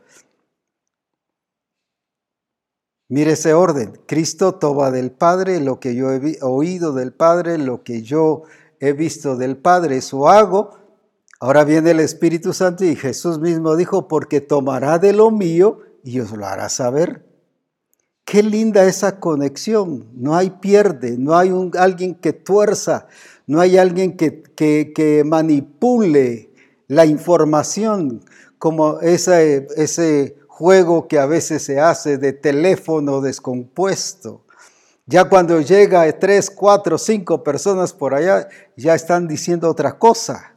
Mire ese orden. Cristo toma del Padre lo que yo he oído del Padre, lo que yo he visto del Padre, eso hago. Ahora viene el Espíritu Santo y Jesús mismo dijo, porque tomará de lo mío y os lo hará saber. Qué linda esa conexión. No hay pierde, no hay alguien que tuerza, no hay alguien que, que, que manipule la información como ese, ese juego que a veces se hace de teléfono descompuesto. Ya cuando llega tres, cuatro, cinco personas por allá, ya están diciendo otra cosa.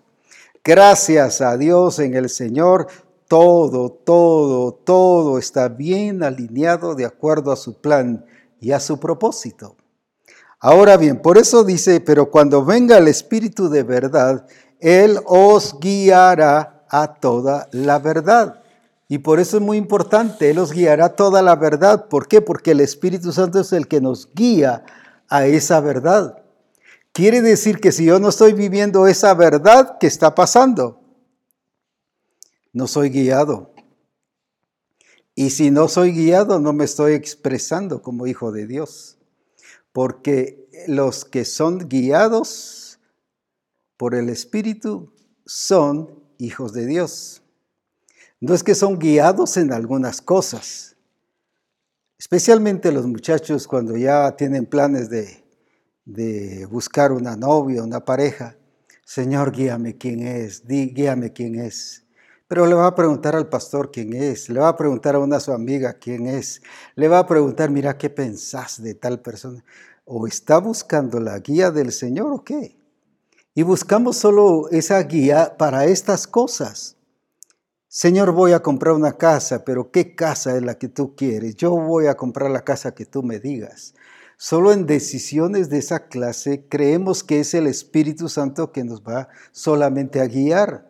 Gracias a Dios en el Señor, todo, todo, todo está bien alineado de acuerdo a su plan y a su propósito. Ahora bien, por eso dice, pero cuando venga el Espíritu de verdad, Él os guiará a toda la verdad. Y por eso es muy importante, Él os guiará toda la verdad. ¿Por qué? Porque el Espíritu Santo es el que nos guía a esa verdad. Quiere decir que si yo no estoy viviendo esa verdad, ¿qué está pasando? No soy guiado. Y si no soy guiado, no me estoy expresando como hijo de Dios. Porque los que son guiados por el Espíritu son hijos de Dios. No es que son guiados en algunas cosas, especialmente los muchachos cuando ya tienen planes de, buscar una novia, una pareja. Señor, guíame quién es, guíame quién es. Pero le va a preguntar al pastor quién es, le va a preguntar a una su amiga quién es, le va a preguntar, mira, ¿qué pensás de tal persona? ¿O está buscando la guía del Señor o qué? Y buscamos solo esa guía para estas cosas. Señor, voy a comprar una casa, pero ¿qué casa es la que tú quieres? Yo voy a comprar la casa que tú me digas. Solo en decisiones de esa clase creemos que es el Espíritu Santo que nos va solamente a guiar.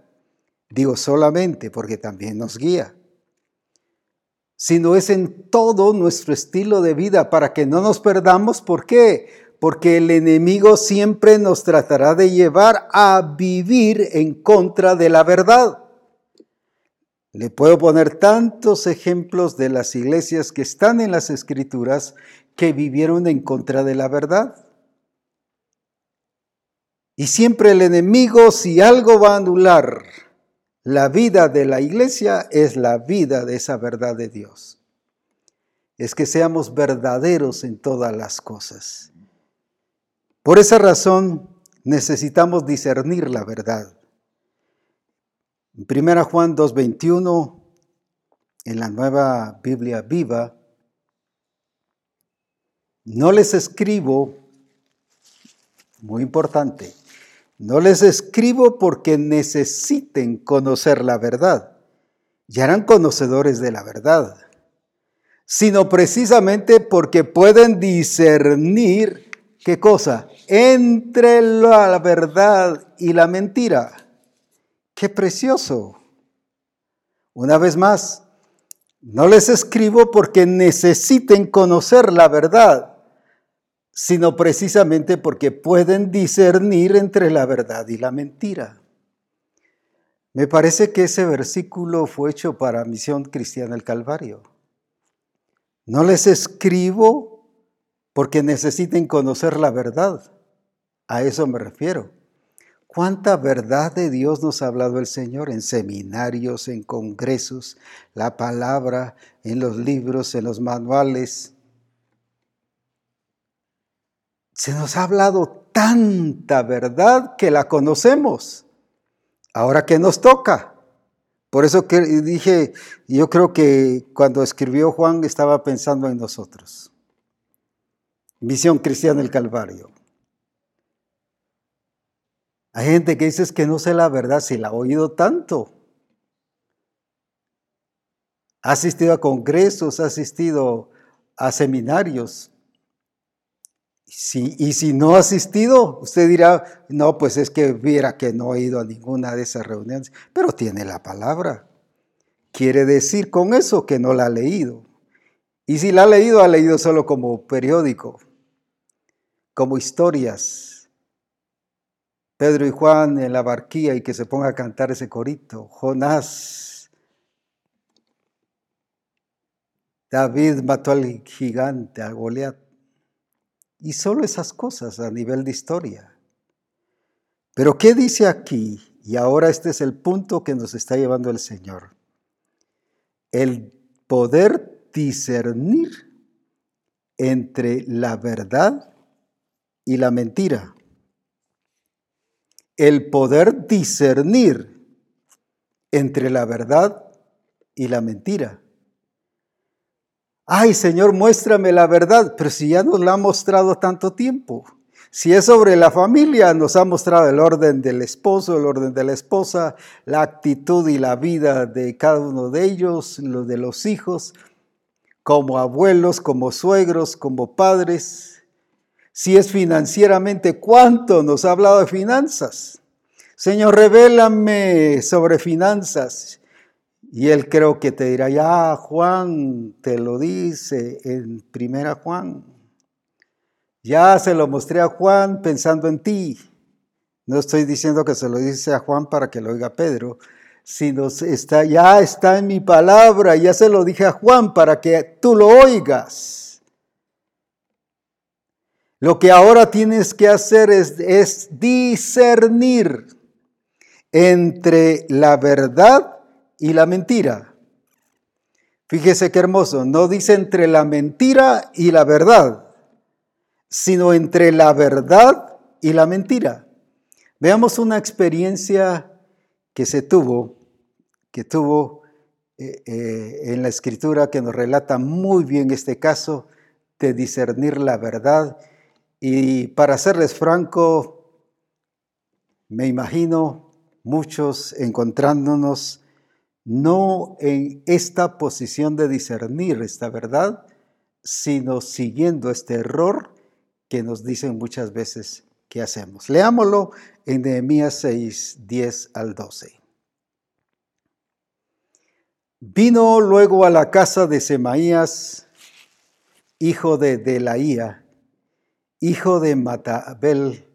Digo solamente porque también nos guía. Sino es en todo nuestro estilo de vida para que no nos perdamos. ¿Por qué? Porque el enemigo siempre nos tratará de llevar a vivir en contra de la verdad. Le puedo poner tantos ejemplos de las iglesias que están en las escrituras que vivieron en contra de la verdad. Y siempre el enemigo, si algo va a anular la vida de la iglesia, es la vida de esa verdad de Dios. Es que seamos verdaderos en todas las cosas. Por esa razón necesitamos discernir la verdad. En 1 Juan 2.21, en la nueva Biblia viva, no les escribo, muy importante, no les escribo porque necesiten conocer la verdad, ya eran conocedores de la verdad, sino precisamente porque pueden discernir, ¿qué cosa? Entre la verdad y la mentira. Qué precioso. Una vez más, no les escribo porque necesiten conocer la verdad, sino precisamente porque pueden discernir entre la verdad y la mentira. Me parece que ese versículo fue hecho para Misión Cristiana el Calvario. No les escribo porque necesiten conocer la verdad. A eso me refiero. ¿Cuánta verdad de Dios nos ha hablado el Señor en seminarios, en congresos, la palabra, en los libros, en los manuales? Se nos ha hablado tanta verdad que la conocemos. Ahora que nos toca. Por eso que dije, yo creo que cuando escribió Juan estaba pensando en nosotros. Misión Cristiana del Calvario. Hay gente que dice que no sé la verdad si la ha oído tanto. Ha asistido a congresos, ha asistido a seminarios. y si no ha asistido, usted dirá, no, pues es que viera que no ha ido a ninguna de esas reuniones, pero tiene la palabra. Quiere decir con eso que no la ha leído. Y si la ha leído, ha leído solo como periódico, como historias, Pedro y Juan en la barquilla y que se ponga a cantar ese corito. Jonás. David mató al gigante, a Goliat. Y solo esas cosas a nivel de historia. Pero ¿qué dice aquí? Y ahora este es el punto que nos está llevando el Señor. El poder discernir entre la verdad y la mentira el poder discernir entre la verdad y la mentira. Ay, Señor, muéstrame la verdad, pero si ya nos la ha mostrado tanto tiempo. Si es sobre la familia, nos ha mostrado el orden del esposo, el orden de la esposa, la actitud y la vida de cada uno de ellos, lo de los hijos, como abuelos, como suegros, como padres, si es financieramente, ¿cuánto nos ha hablado de finanzas? Señor, revélame sobre finanzas. Y él creo que te dirá, ya Juan te lo dice en primera Juan. Ya se lo mostré a Juan pensando en ti. No estoy diciendo que se lo dice a Juan para que lo oiga Pedro, sino está, ya está en mi palabra, ya se lo dije a Juan para que tú lo oigas. Lo que ahora tienes que hacer es, discernir entre la verdad y la mentira. Fíjese qué hermoso, no dice entre la mentira y la verdad, sino entre la verdad y la mentira. Veamos una experiencia que se tuvo, que tuvo eh, eh, en la escritura que nos relata muy bien este caso de discernir la verdad. Y para serles franco, me imagino muchos encontrándonos no en esta posición de discernir esta verdad, sino siguiendo este error que nos dicen muchas veces que hacemos. Leámoslo en Nehemías 6, 10 al 12. Vino luego a la casa de Semaías, hijo de Delaía, hijo de Matabel,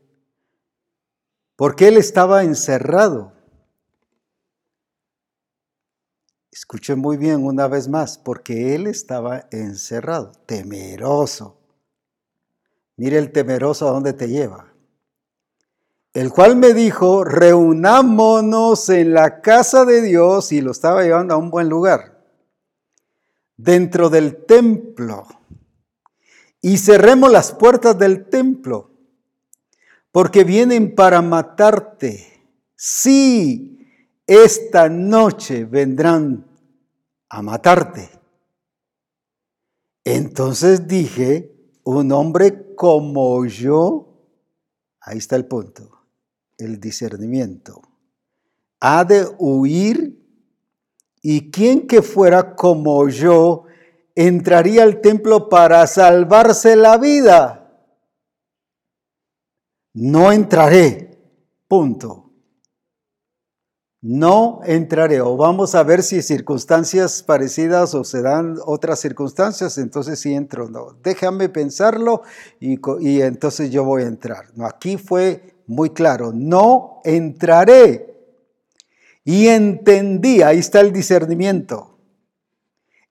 porque él estaba encerrado. Escuchen muy bien una vez más, porque él estaba encerrado, temeroso. Mire el temeroso a dónde te lleva el cual me dijo, reunámonos en la casa de Dios y lo estaba llevando a un buen lugar, dentro del templo, y cerremos las puertas del templo, porque vienen para matarte. Sí, esta noche vendrán a matarte. Entonces dije, un hombre como yo, ahí está el punto el discernimiento. Ha de huir y quien que fuera como yo entraría al templo para salvarse la vida. No entraré. Punto. No entraré. O vamos a ver si circunstancias parecidas o se dan otras circunstancias, entonces sí entro. No, déjame pensarlo y, y entonces yo voy a entrar. No, aquí fue muy claro, no entraré. Y entendí, ahí está el discernimiento.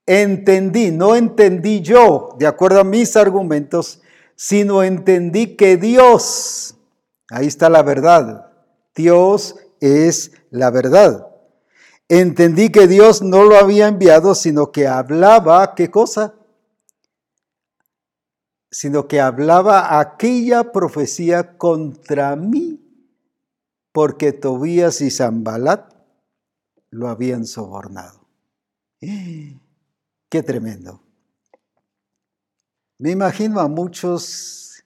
Entendí, no entendí yo, de acuerdo a mis argumentos, sino entendí que Dios, ahí está la verdad, Dios es la verdad. Entendí que Dios no lo había enviado, sino que hablaba, ¿qué cosa? sino que hablaba aquella profecía contra mí, porque Tobías y Zambalat lo habían sobornado. Qué tremendo. Me imagino a muchos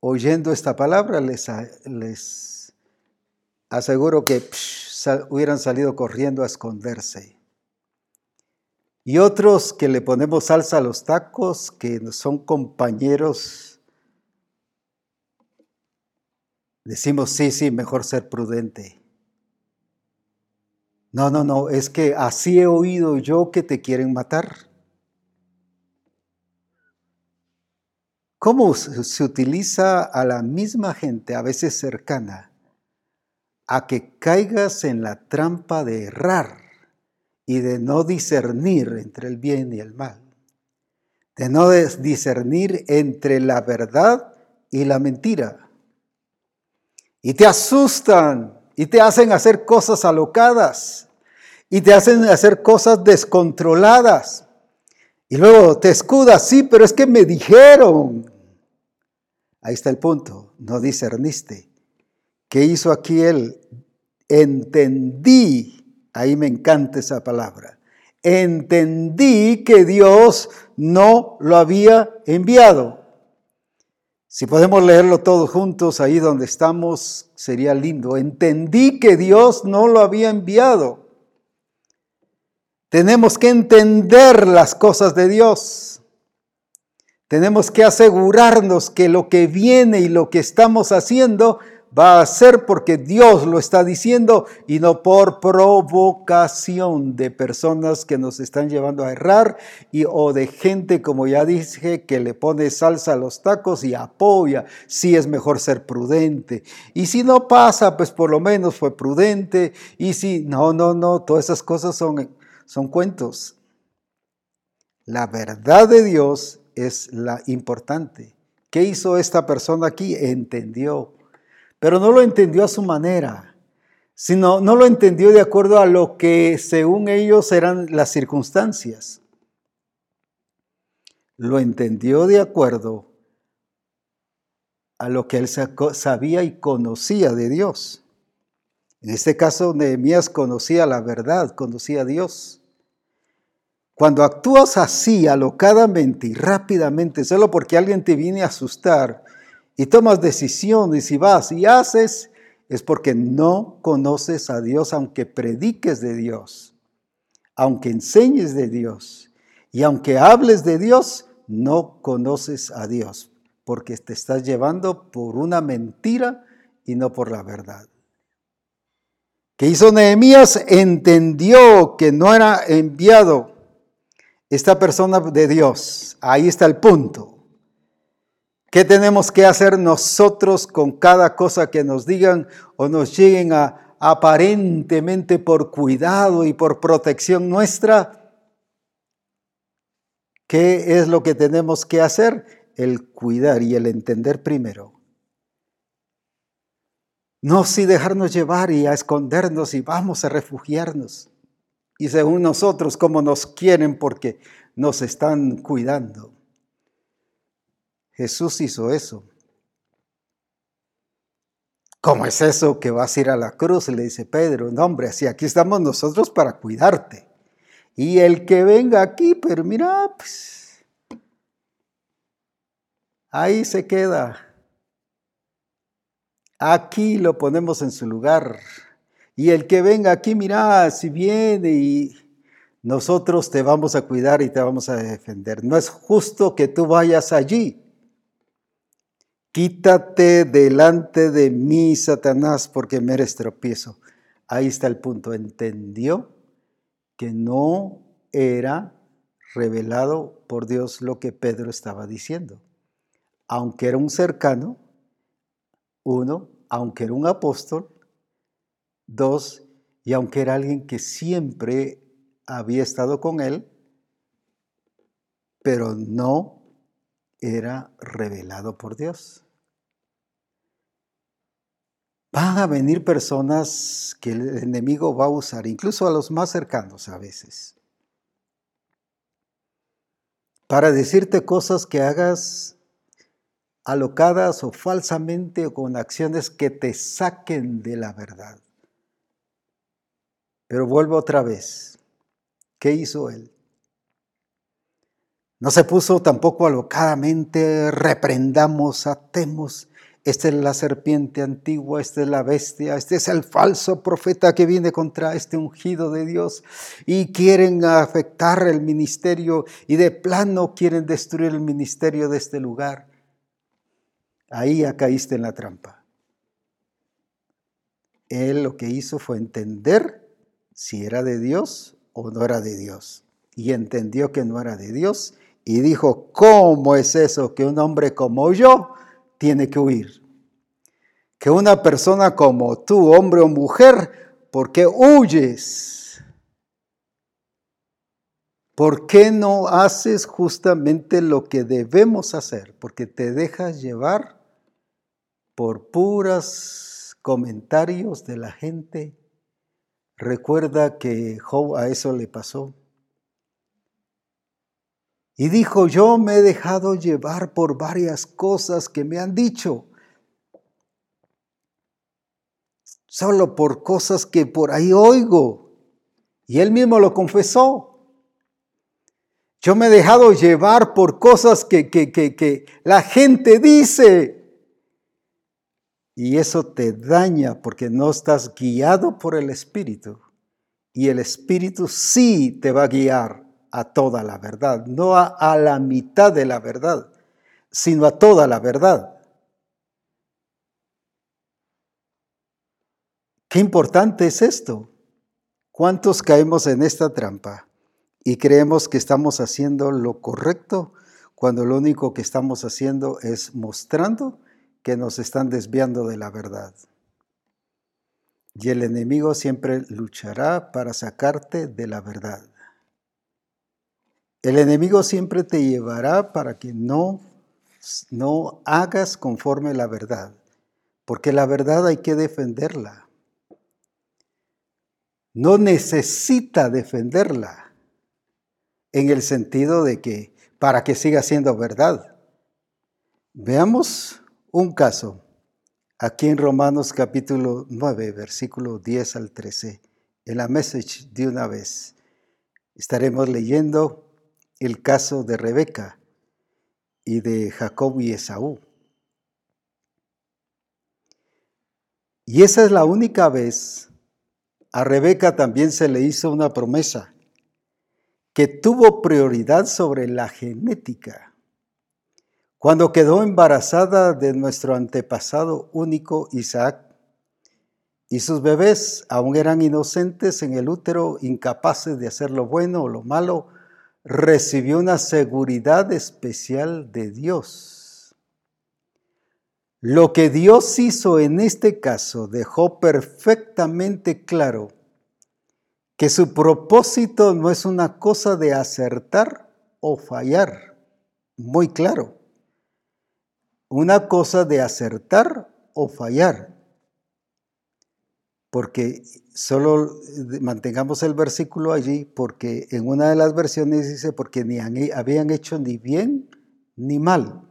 oyendo esta palabra, les, les aseguro que hubieran salido corriendo a esconderse. Y otros que le ponemos salsa a los tacos, que son compañeros, decimos, sí, sí, mejor ser prudente. No, no, no, es que así he oído yo que te quieren matar. ¿Cómo se utiliza a la misma gente, a veces cercana, a que caigas en la trampa de errar? y de no discernir entre el bien y el mal, de no discernir entre la verdad y la mentira. Y te asustan y te hacen hacer cosas alocadas y te hacen hacer cosas descontroladas. Y luego te escudas, sí, pero es que me dijeron. Ahí está el punto, no discerniste. ¿Qué hizo aquí él? Entendí Ahí me encanta esa palabra. Entendí que Dios no lo había enviado. Si podemos leerlo todos juntos ahí donde estamos, sería lindo. Entendí que Dios no lo había enviado. Tenemos que entender las cosas de Dios. Tenemos que asegurarnos que lo que viene y lo que estamos haciendo va a ser porque Dios lo está diciendo y no por provocación de personas que nos están llevando a errar y o de gente, como ya dije, que le pone salsa a los tacos y apoya. Si es mejor ser prudente. Y si no pasa, pues por lo menos fue prudente. Y si no, no, no, todas esas cosas son, son cuentos. La verdad de Dios es la importante. ¿Qué hizo esta persona aquí? Entendió pero no lo entendió a su manera. sino no lo entendió de acuerdo a lo que según ellos eran las circunstancias. Lo entendió de acuerdo a lo que él sabía y conocía de Dios. En este caso, Nehemías conocía la verdad, conocía a Dios. Cuando actúas así, alocadamente y rápidamente, solo porque alguien te viene a asustar y tomas decisiones y vas y haces, es porque no conoces a Dios aunque prediques de Dios, aunque enseñes de Dios y aunque hables de Dios, no conoces a Dios porque te estás llevando por una mentira y no por la verdad. ¿Qué hizo Nehemías? Entendió que no era enviado esta persona de Dios. Ahí está el punto. ¿Qué tenemos que hacer nosotros con cada cosa que nos digan o nos lleguen a aparentemente por cuidado y por protección nuestra? ¿Qué es lo que tenemos que hacer? El cuidar y el entender primero. No si dejarnos llevar y a escondernos y vamos a refugiarnos. Y según nosotros, como nos quieren porque nos están cuidando. Jesús hizo eso. ¿Cómo es eso que vas a ir a la cruz? Le dice Pedro, no hombre, así aquí estamos nosotros para cuidarte. Y el que venga aquí, pero mira, pues, ahí se queda. Aquí lo ponemos en su lugar. Y el que venga aquí, mira, si viene y nosotros te vamos a cuidar y te vamos a defender. No es justo que tú vayas allí. Quítate delante de mí, Satanás, porque me eres tropiezo. Ahí está el punto. Entendió que no era revelado por Dios lo que Pedro estaba diciendo. Aunque era un cercano, uno, aunque era un apóstol, dos, y aunque era alguien que siempre había estado con él, pero no era revelado por Dios. Van a venir personas que el enemigo va a usar, incluso a los más cercanos a veces, para decirte cosas que hagas alocadas o falsamente o con acciones que te saquen de la verdad. Pero vuelvo otra vez. ¿Qué hizo él? No se puso tampoco alocadamente, reprendamos, atemos. Esta es la serpiente antigua, esta es la bestia, este es el falso profeta que viene contra este ungido de Dios y quieren afectar el ministerio y de plano quieren destruir el ministerio de este lugar. Ahí ya caíste en la trampa. Él lo que hizo fue entender si era de Dios o no era de Dios. Y entendió que no era de Dios y dijo, ¿cómo es eso que un hombre como yo tiene que huir? Que una persona como tú, hombre o mujer, ¿por qué huyes? ¿Por qué no haces justamente lo que debemos hacer? Porque te dejas llevar por puras comentarios de la gente. Recuerda que Job a eso le pasó. Y dijo, yo me he dejado llevar por varias cosas que me han dicho. Solo por cosas que por ahí oigo. Y él mismo lo confesó. Yo me he dejado llevar por cosas que, que, que, que la gente dice. Y eso te daña porque no estás guiado por el Espíritu. Y el Espíritu sí te va a guiar a toda la verdad, no a, la mitad de la verdad, sino a toda la verdad. Qué importante es esto. ¿Cuántos caemos en esta trampa y creemos que estamos haciendo lo correcto cuando lo único que estamos haciendo es mostrando que nos están desviando de la verdad? Y el enemigo siempre luchará para sacarte de la verdad. El enemigo siempre te llevará para que no, no hagas conforme la verdad, porque la verdad hay que defenderla. no necesita defenderla en el sentido de que para que siga siendo verdad. Veamos un caso aquí en Romanos capítulo 9, versículo 10 al 13, en la message de una vez. Estaremos leyendo el caso de Rebeca y de Jacob y Esaú. Y esa es la única vez, a Rebeca también se le hizo una promesa, que tuvo prioridad sobre la genética. Cuando quedó embarazada de nuestro antepasado único Isaac, y sus bebés aún eran inocentes en el útero, incapaces de hacer lo bueno o lo malo, recibió una seguridad especial de Dios. Lo que Dios hizo en este caso dejó perfectamente claro que su propósito no es una cosa de acertar o fallar, muy claro. Una cosa de acertar o fallar porque solo mantengamos el versículo allí, porque en una de las versiones dice, porque ni habían hecho ni bien ni mal.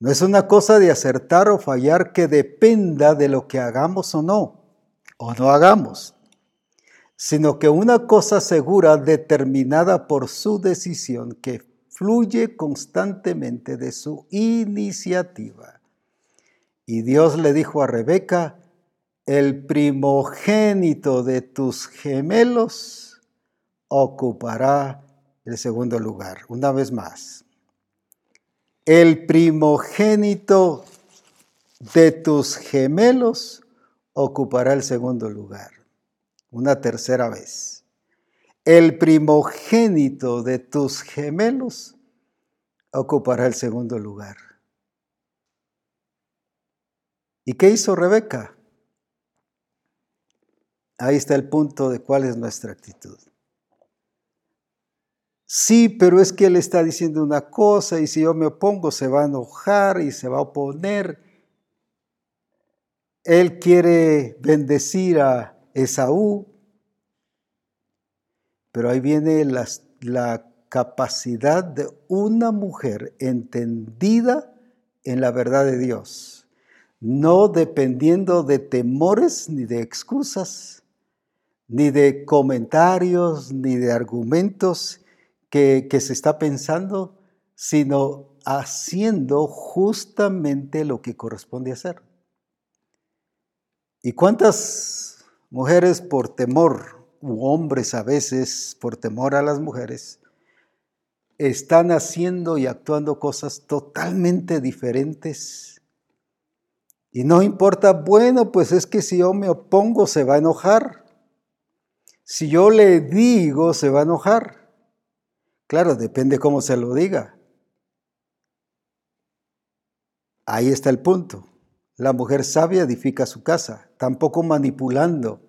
No es una cosa de acertar o fallar que dependa de lo que hagamos o no, o no hagamos, sino que una cosa segura determinada por su decisión que fluye constantemente de su iniciativa. Y Dios le dijo a Rebeca, el primogénito de tus gemelos ocupará el segundo lugar. Una vez más, el primogénito de tus gemelos ocupará el segundo lugar. Una tercera vez. El primogénito de tus gemelos ocupará el segundo lugar. ¿Y qué hizo Rebeca? Ahí está el punto de cuál es nuestra actitud. Sí, pero es que él está diciendo una cosa y si yo me opongo se va a enojar y se va a oponer. Él quiere bendecir a Esaú, pero ahí viene la, la capacidad de una mujer entendida en la verdad de Dios, no dependiendo de temores ni de excusas ni de comentarios, ni de argumentos que, se está pensando, sino haciendo justamente lo que corresponde hacer. ¿Y cuántas mujeres por temor, u hombres a veces por temor a las mujeres, están haciendo y actuando cosas totalmente diferentes? Y no importa, bueno, pues es que si yo me opongo se va a enojar. Si yo le digo, se va a enojar. Claro, depende cómo se lo diga. Ahí está el punto. La mujer sabia edifica su casa, tampoco manipulando,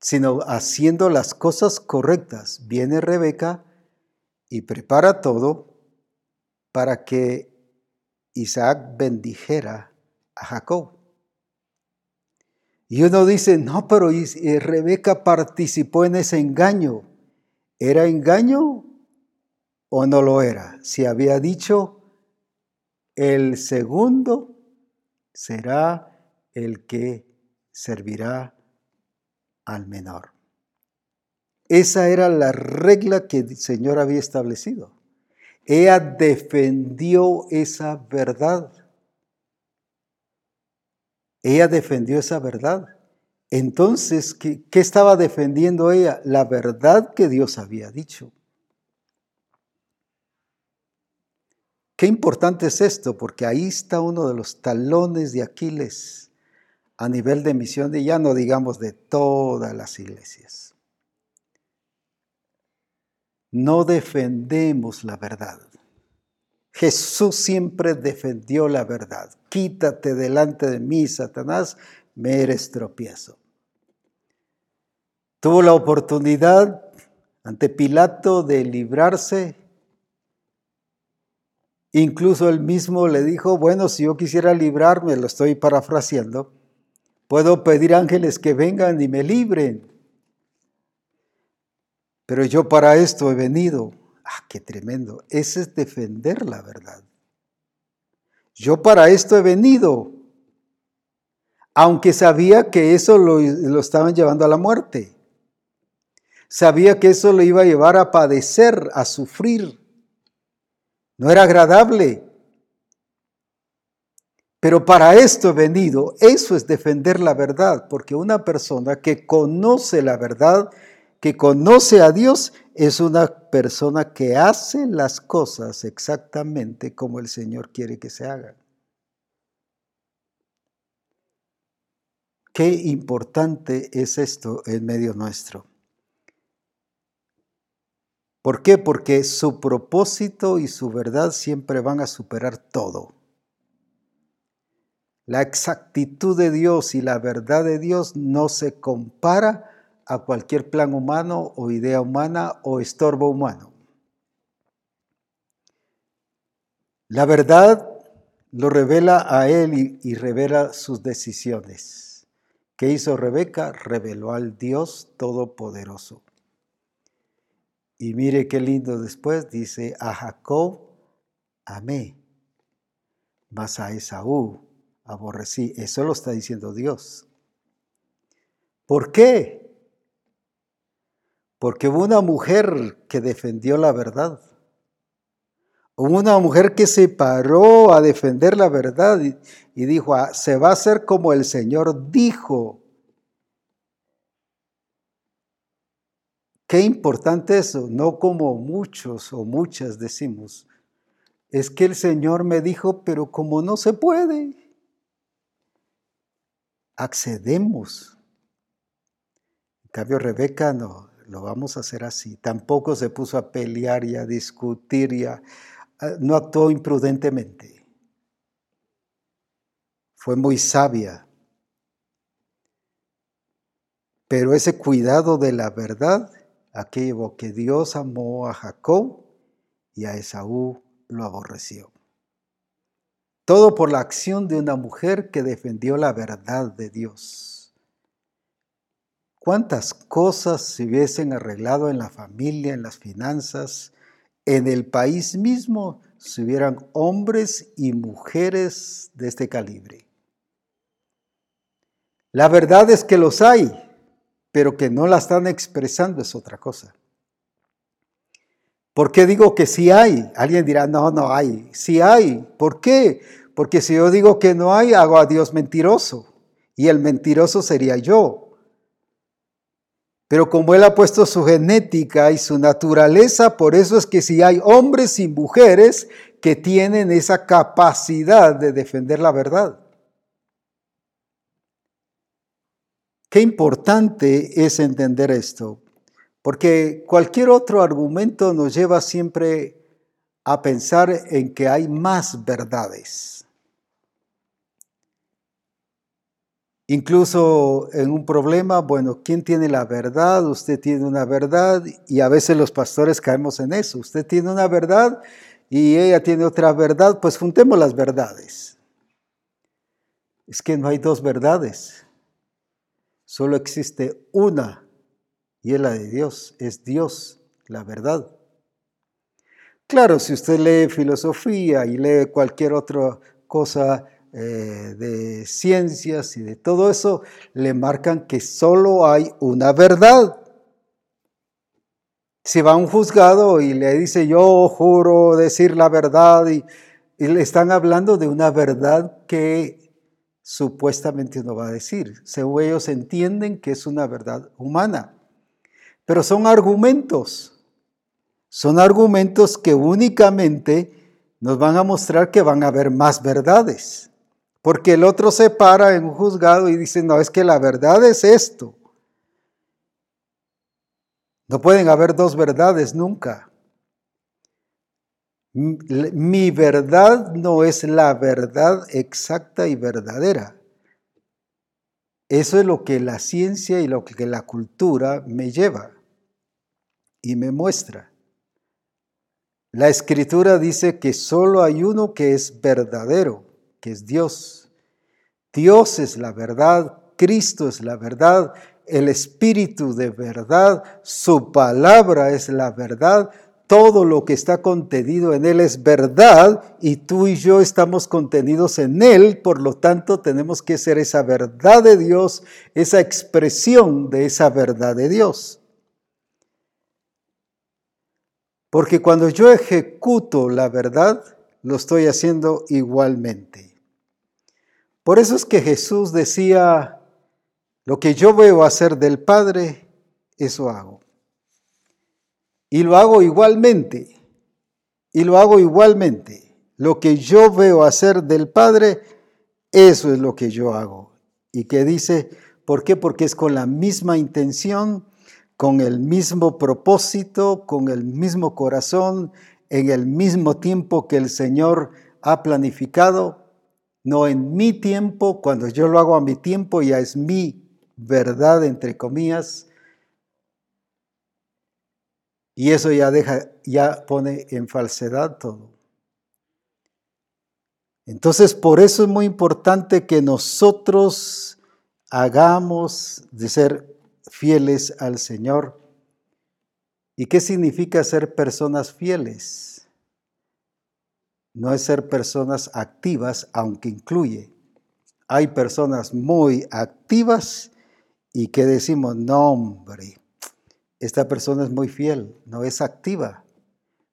sino haciendo las cosas correctas. Viene Rebeca y prepara todo para que Isaac bendijera a Jacob. Y uno dice, no, pero Rebeca participó en ese engaño. ¿Era engaño o no lo era? Si había dicho, el segundo será el que servirá al menor. Esa era la regla que el Señor había establecido. Ella defendió esa verdad. Ella defendió esa verdad. Entonces, ¿qué, estaba defendiendo ella? La verdad que Dios había dicho. Qué importante es esto, porque ahí está uno de los talones de Aquiles a nivel de misión de ya no digamos de todas las iglesias. No defendemos la verdad. Jesús siempre defendió la verdad. Quítate delante de mí, Satanás, me eres tropiezo. Tuvo la oportunidad ante Pilato de librarse. Incluso él mismo le dijo, bueno, si yo quisiera librarme, lo estoy parafraseando, Puedo pedir ángeles que vengan y me libren. Pero yo para esto he venido. Ah, qué tremendo. Ese es defender la verdad. Yo para esto he venido. Aunque sabía que eso lo, lo estaban llevando a la muerte. Sabía que eso lo iba a llevar a padecer, a sufrir. No era agradable. Pero para esto he venido. Eso es defender la verdad, porque una persona que conoce la verdad, que conoce a Dios, es una persona que hace las cosas exactamente como el Señor quiere que se hagan. Qué importante es esto en medio nuestro. ¿Por qué? Porque su propósito y su verdad siempre van a superar todo. La exactitud de Dios y la verdad de Dios no se compara a cualquier plan humano o idea humana o estorbo humano. La verdad lo revela a él y, revela sus decisiones. ¿Qué hizo Rebeca? Reveló al Dios Todopoderoso. Y mire qué lindo después dice, a Jacob amé, mas a Esaú aborrecí. Eso lo está diciendo Dios. ¿Por qué? Porque hubo una mujer que defendió la verdad. Hubo una mujer que se paró a defender la verdad y, dijo, ah, se va a hacer como el Señor dijo. Qué importante eso, no como muchos o muchas decimos. Es que el Señor me dijo, pero como no se puede, accedemos. En cambio, Rebeca no, lo vamos a hacer así. Tampoco se puso a pelear y a discutir y a, no actuó imprudentemente. Fue muy sabia. Pero ese cuidado de la verdad aquello que Dios amó a Jacob y a Esaú lo aborreció. Todo por la acción de una mujer que defendió la verdad de Dios. ¿Cuántas cosas se hubiesen arreglado en la familia, en las finanzas, en el país mismo, si hubieran hombres y mujeres de este calibre? La verdad es que los hay, pero que no la están expresando es otra cosa. ¿Por qué digo que sí hay? Alguien dirá, no, no hay. Sí hay. ¿Por qué? Porque si yo digo que no hay, hago a Dios mentiroso. Y el mentiroso sería yo. Pero como Él ha puesto su genética y su naturaleza, por eso es que si hay hombres y mujeres que tienen esa capacidad de defender la verdad. Qué importante es entender esto, porque cualquier otro argumento nos lleva siempre a pensar en que hay más verdades. Incluso en un problema, bueno, ¿quién tiene la verdad? Usted tiene una verdad y a veces los pastores caemos en eso. Usted tiene una verdad y ella tiene otra verdad, pues juntemos las verdades. Es que no hay dos verdades. Solo existe una y es la de Dios. Es Dios, la verdad. Claro, si usted lee filosofía y lee cualquier otra cosa eh, de ciencias y de todo eso, le marcan que solo hay una verdad. Si va a un juzgado y le dice yo juro decir la verdad y, y le están hablando de una verdad que supuestamente no va a decir. Según ellos entienden que es una verdad humana. Pero son argumentos. Son argumentos que únicamente nos van a mostrar que van a haber más verdades. Porque el otro se para en un juzgado y dice, no, es que la verdad es esto. No pueden haber dos verdades nunca. Mi verdad no es la verdad exacta y verdadera. Eso es lo que la ciencia y lo que la cultura me lleva y me muestra. La escritura dice que solo hay uno que es verdadero, es Dios. Dios es la verdad Cristo es la verdad, el Espíritu de verdad, su palabra es la verdad, todo lo que está contenido en Él es verdad y tú y yo estamos contenidos en Él, por lo tanto tenemos que ser esa verdad de Dios, esa expresión de esa verdad de Dios. Porque cuando yo ejecuto la verdad, lo estoy haciendo igualmente. Por eso es que Jesús decía, lo que yo veo hacer del Padre, eso hago. Y lo hago igualmente. Y lo hago igualmente. Lo que yo veo hacer del Padre, eso es lo que yo hago. Y que dice, ¿por qué? Porque es con la misma intención, con el mismo propósito, con el mismo corazón, en el mismo tiempo que el Señor ha planificado, no en mi tiempo, cuando yo lo hago a mi tiempo ya es mi verdad, entre comillas, y eso ya deja, ya pone en falsedad todo. Entonces, por eso es muy importante que nosotros hagamos de ser fieles al Señor. ¿Y qué significa ser personas fieles? No es ser personas activas, aunque incluye. Hay personas muy activas y que decimos, no hombre, esta persona es muy fiel, no es activa.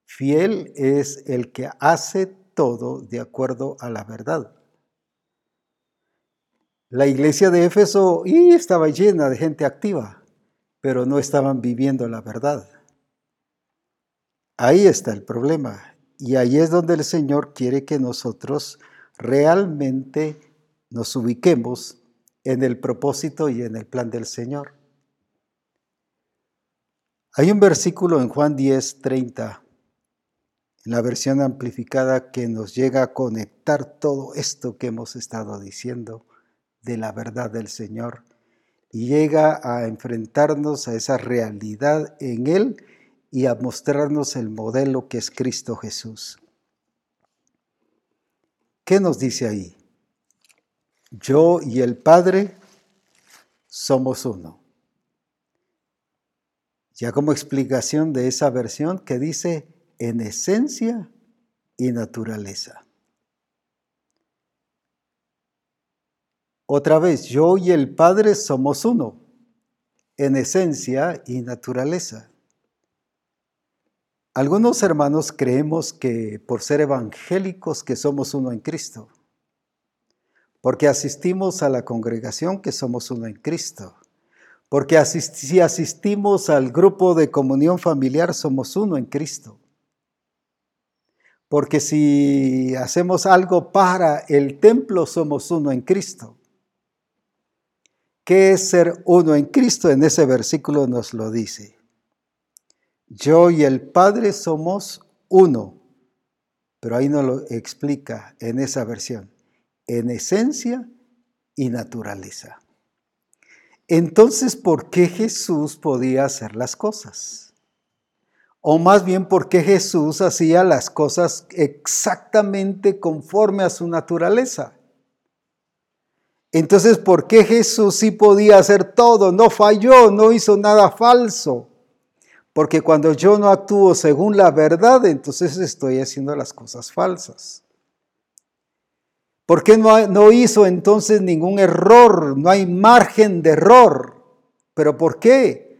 Fiel es el que hace todo de acuerdo a la verdad. La iglesia de Éfeso estaba llena de gente activa, pero no estaban viviendo la verdad. Ahí está el problema. Y ahí es donde el Señor quiere que nosotros realmente nos ubiquemos en el propósito y en el plan del Señor. Hay un versículo en Juan 10, 30, en la versión amplificada, que nos llega a conectar todo esto que hemos estado diciendo de la verdad del Señor y llega a enfrentarnos a esa realidad en Él y a mostrarnos el modelo que es Cristo Jesús. ¿Qué nos dice ahí? Yo y el Padre somos uno ya como explicación de esa versión que dice en esencia y naturaleza. Otra vez, yo y el Padre somos uno, en esencia y naturaleza. Algunos hermanos creemos que por ser evangélicos que somos uno en Cristo, porque asistimos a la congregación que somos uno en Cristo porque si asistimos al grupo de comunión familiar somos uno en Cristo. Porque si hacemos algo para el templo somos uno en Cristo. ¿Qué es ser uno en Cristo? En ese versículo nos lo dice. Yo y el Padre somos uno, pero ahí no lo explica en esa versión, en esencia y naturaleza. Entonces, ¿por qué Jesús podía hacer las cosas? O más bien, ¿por qué Jesús hacía las cosas exactamente conforme a su naturaleza? Entonces, ¿por qué Jesús sí podía hacer todo? No falló, no hizo nada falso. Porque cuando yo no actúo según la verdad, entonces estoy haciendo las cosas falsas. ¿Por qué no, hizo entonces ningún error? No hay margen de error. ¿Pero por qué?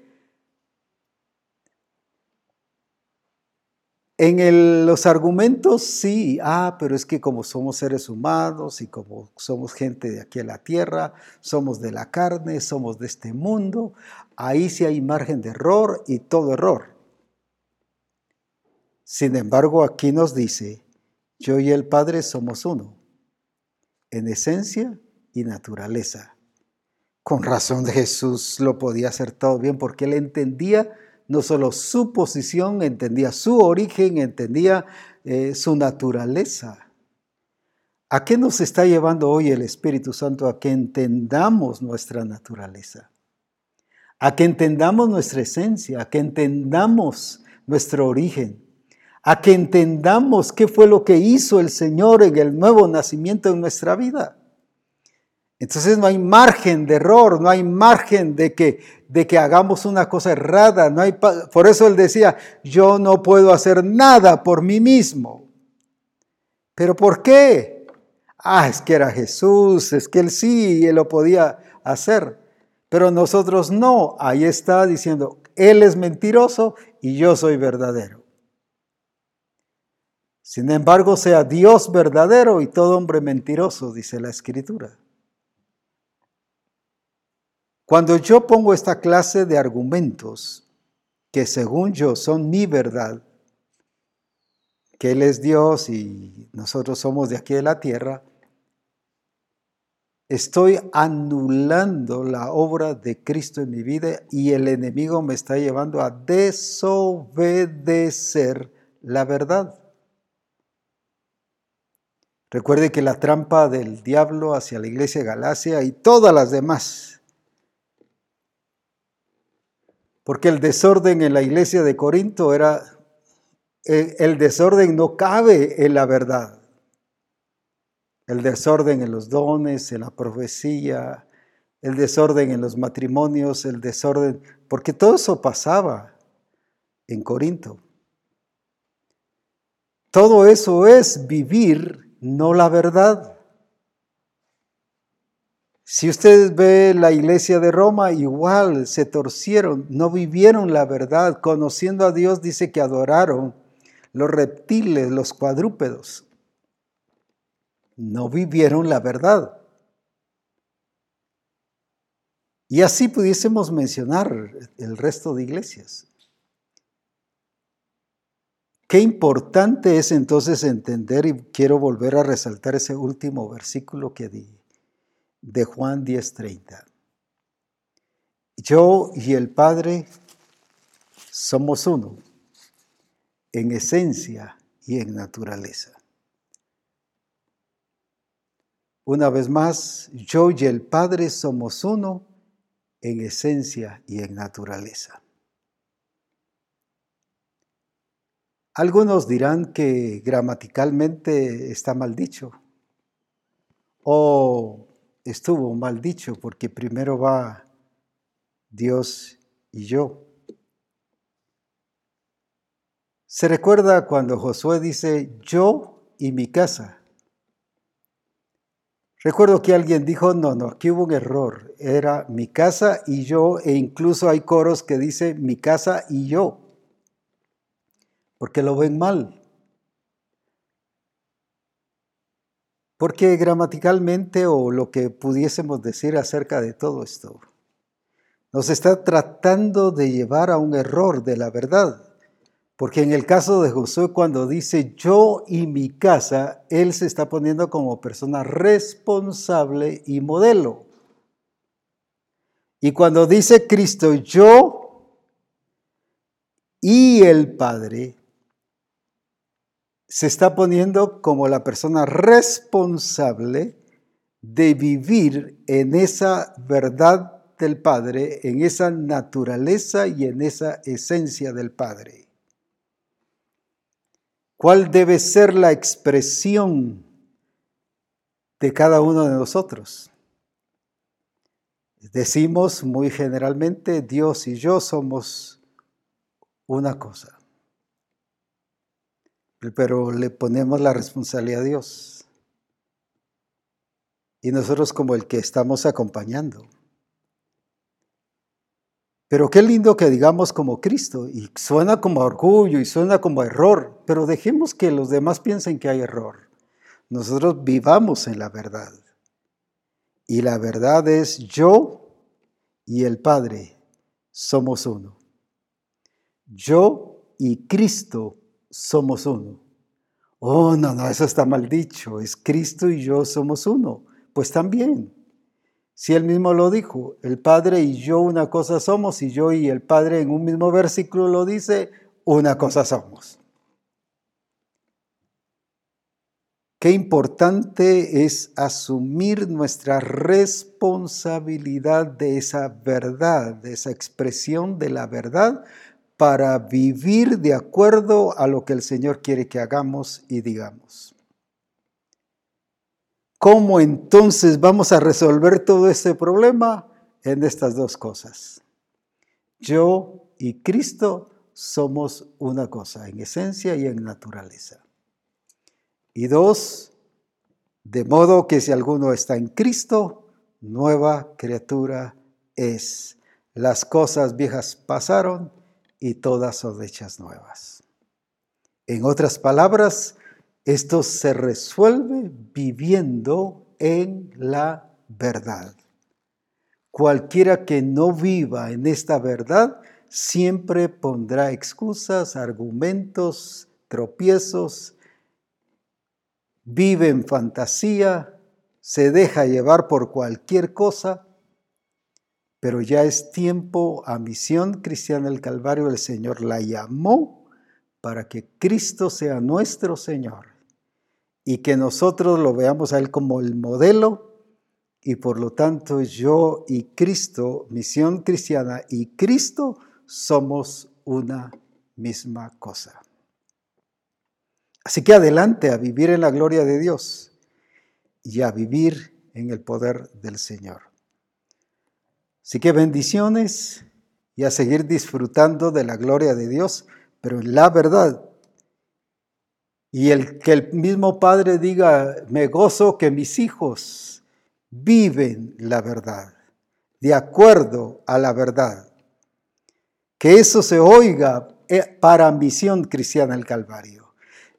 En los argumentos sí, ah, pero es que como somos seres humanos y como somos gente de aquí a la tierra, somos de la carne, somos de este mundo, ahí sí hay margen de error y todo error. Sin embargo, aquí nos dice, yo y el Padre somos uno en esencia y naturaleza. Con razón de Jesús lo podía hacer todo bien porque él entendía no solo su posición, entendía su origen, entendía eh, su naturaleza. ¿A qué nos está llevando hoy el Espíritu Santo? A que entendamos nuestra naturaleza, a que entendamos nuestra esencia, a que entendamos nuestro origen, a que entendamos qué fue lo que hizo el Señor en el nuevo nacimiento en nuestra vida. Entonces no hay margen de error, no hay margen de que, de que hagamos una cosa errada. No hay, por eso él decía, yo no puedo hacer nada por mí mismo. ¿Pero por qué? Ah, es que era Jesús, es que él sí, él lo podía hacer. Pero nosotros no. Ahí está diciendo, él es mentiroso y yo soy verdadero. Sin embargo, sea Dios verdadero y todo hombre mentiroso, dice la escritura. Cuando yo pongo esta clase de argumentos, que según yo son mi verdad, que Él es Dios y nosotros somos de aquí de la tierra, estoy anulando la obra de Cristo en mi vida y el enemigo me está llevando a desobedecer la verdad. Recuerde que la trampa del diablo hacia la iglesia de Galacia y todas las demás, porque el desorden en la iglesia de Corinto era, eh, el desorden no cabe en la verdad. El desorden en los dones, en la profecía, el desorden en los matrimonios, el desorden, porque todo eso pasaba en Corinto. Todo eso es vivir no la verdad. Si ustedes ven la iglesia de Roma, igual se torcieron, no vivieron la verdad. Conociendo a Dios, dice que adoraron los reptiles, los cuadrúpedos. No vivieron la verdad. Y así pudiésemos mencionar el resto de iglesias. Qué importante es entonces entender, y quiero volver a resaltar ese último versículo que di, de Juan 10:30. Yo y el Padre somos uno, en esencia y en naturaleza. Una vez más, yo y el Padre somos uno en esencia y en naturaleza. Algunos dirán que gramaticalmente está mal dicho o estuvo mal dicho porque primero va Dios y yo. Se recuerda cuando Josué dice yo y mi casa. Recuerdo que alguien dijo, no, no, aquí hubo un error. Era mi casa y yo, e incluso hay coros que dice mi casa y yo porque lo ven mal. Porque gramaticalmente o lo que pudiésemos decir acerca de todo esto, nos está tratando de llevar a un error de la verdad. Porque en el caso de Josué, cuando dice yo y mi casa, él se está poniendo como persona responsable y modelo. Y cuando dice Cristo, yo y el Padre, se está poniendo como la persona responsable de vivir en esa verdad del Padre, en esa naturaleza y en esa esencia del Padre. ¿Cuál debe ser la expresión de cada uno de nosotros? Decimos muy generalmente, Dios y yo somos una cosa pero le ponemos la responsabilidad a Dios. Y nosotros como el que estamos acompañando. Pero qué lindo que digamos como Cristo, y suena como orgullo y suena como error, pero dejemos que los demás piensen que hay error. Nosotros vivamos en la verdad. Y la verdad es yo y el Padre somos uno. Yo y Cristo somos uno. Oh, no, no, eso está mal dicho. Es Cristo y yo somos uno. Pues también, si él mismo lo dijo, el Padre y yo una cosa somos, y yo y el Padre en un mismo versículo lo dice, una cosa somos. Qué importante es asumir nuestra responsabilidad de esa verdad, de esa expresión de la verdad, para vivir de acuerdo a lo que el Señor quiere que hagamos y digamos. ¿Cómo entonces vamos a resolver todo este problema? En estas dos cosas. Yo y Cristo somos una cosa, en esencia y en naturaleza. Y dos, de modo que si alguno está en Cristo, nueva criatura es. Las cosas viejas pasaron y todas son hechas nuevas. En otras palabras, esto se resuelve viviendo en la verdad. Cualquiera que no viva en esta verdad siempre pondrá excusas, argumentos, tropiezos, vive en fantasía, se deja llevar por cualquier cosa, pero ya es tiempo a misión cristiana del Calvario, el Señor la llamó para que Cristo sea nuestro Señor y que nosotros lo veamos a Él como el modelo y por lo tanto yo y Cristo, misión cristiana y Cristo somos una misma cosa. Así que adelante a vivir en la gloria de Dios y a vivir en el poder del Señor. Así que bendiciones y a seguir disfrutando de la gloria de Dios, pero en la verdad. Y el que el mismo Padre diga, me gozo que mis hijos viven la verdad, de acuerdo a la verdad. Que eso se oiga eh, para misión cristiana el Calvario.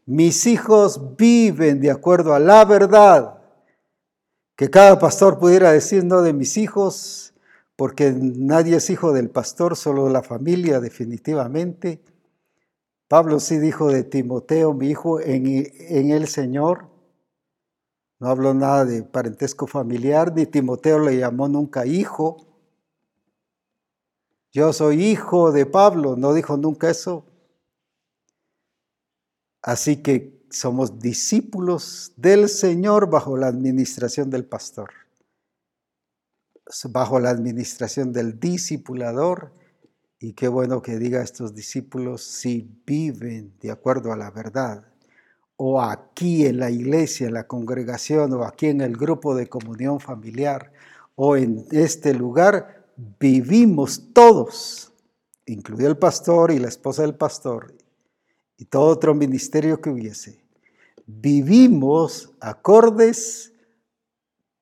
Mis hijos viven de acuerdo a la verdad. Que cada pastor pudiera decir, no de mis hijos, porque nadie es hijo del pastor, solo la familia definitivamente. Pablo sí dijo de Timoteo, mi hijo en, el Señor. No habló nada de parentesco familiar, ni Timoteo le llamó nunca hijo. Yo soy hijo de Pablo, no dijo nunca eso. Así que somos discípulos del Señor bajo la administración del pastor, bajo la administración del discipulador. Y qué bueno que diga estos discípulos si viven de acuerdo a la verdad o aquí en la iglesia, en la congregación, o aquí en el grupo de comunión familiar, o en este lugar, vivimos todos, incluido el pastor y la esposa del pastor, y todo otro ministerio que hubiese, vivimos acordes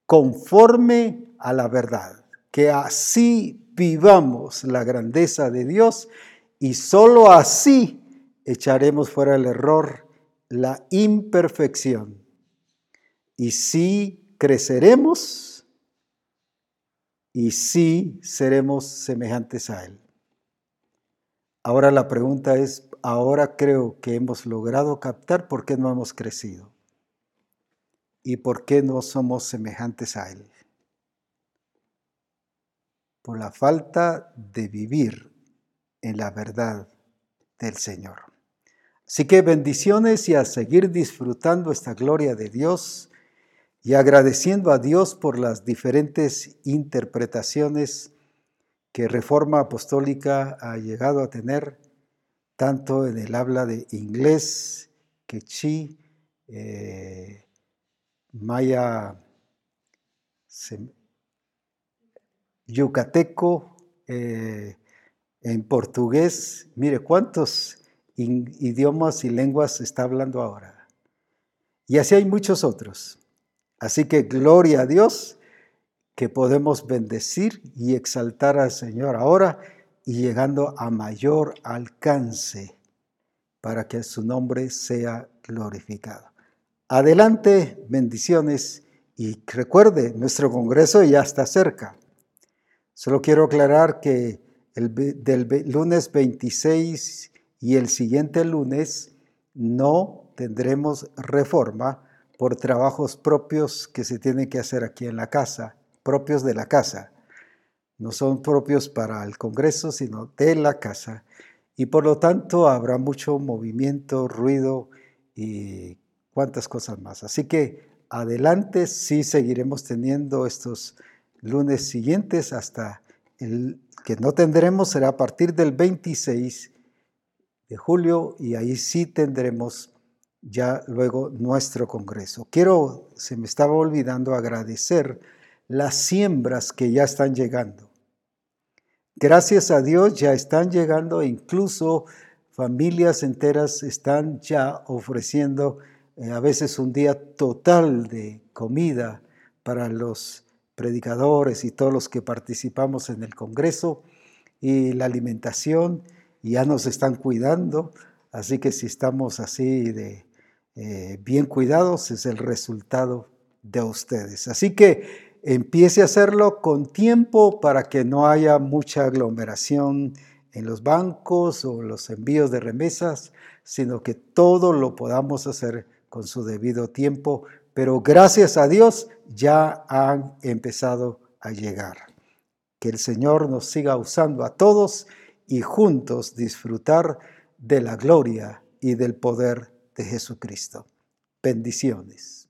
conforme a la verdad, que así vivamos la grandeza de Dios y sólo así echaremos fuera el error la imperfección. Y sí creceremos y sí seremos semejantes a Él. Ahora la pregunta es, ahora creo que hemos logrado captar por qué no hemos crecido y por qué no somos semejantes a Él. Por la falta de vivir en la verdad del Señor. Así que bendiciones y a seguir disfrutando esta gloria de Dios y agradeciendo a Dios por las diferentes interpretaciones que Reforma Apostólica ha llegado a tener, tanto en el habla de inglés, quechí, eh, maya, yucateco, eh, en portugués. Mire, ¿cuántos idiomas y lenguas está hablando ahora. Y así hay muchos otros. Así que gloria a Dios que podemos bendecir y exaltar al Señor ahora y llegando a mayor alcance para que su nombre sea glorificado. Adelante, bendiciones y recuerde, nuestro congreso ya está cerca. Solo quiero aclarar que el, del lunes 26 y el siguiente lunes no tendremos reforma por trabajos propios que se tienen que hacer aquí en la casa, propios de la casa. No son propios para el Congreso, sino de la casa. Y por lo tanto habrá mucho movimiento, ruido y cuantas cosas más. Así que adelante sí seguiremos teniendo estos lunes siguientes hasta el que no tendremos será a partir del 26 de julio y ahí sí tendremos ya luego nuestro Congreso. Quiero, se me estaba olvidando agradecer las siembras que ya están llegando. Gracias a Dios ya están llegando, incluso familias enteras están ya ofreciendo eh, a veces un día total de comida para los predicadores y todos los que participamos en el Congreso y la alimentación ya nos están cuidando, así que si estamos así de eh, bien cuidados es el resultado de ustedes. Así que empiece a hacerlo con tiempo para que no haya mucha aglomeración en los bancos o los envíos de remesas, sino que todo lo podamos hacer con su debido tiempo. Pero gracias a Dios ya han empezado a llegar. Que el Señor nos siga usando a todos y juntos disfrutar de la gloria y del poder de Jesucristo. Bendiciones.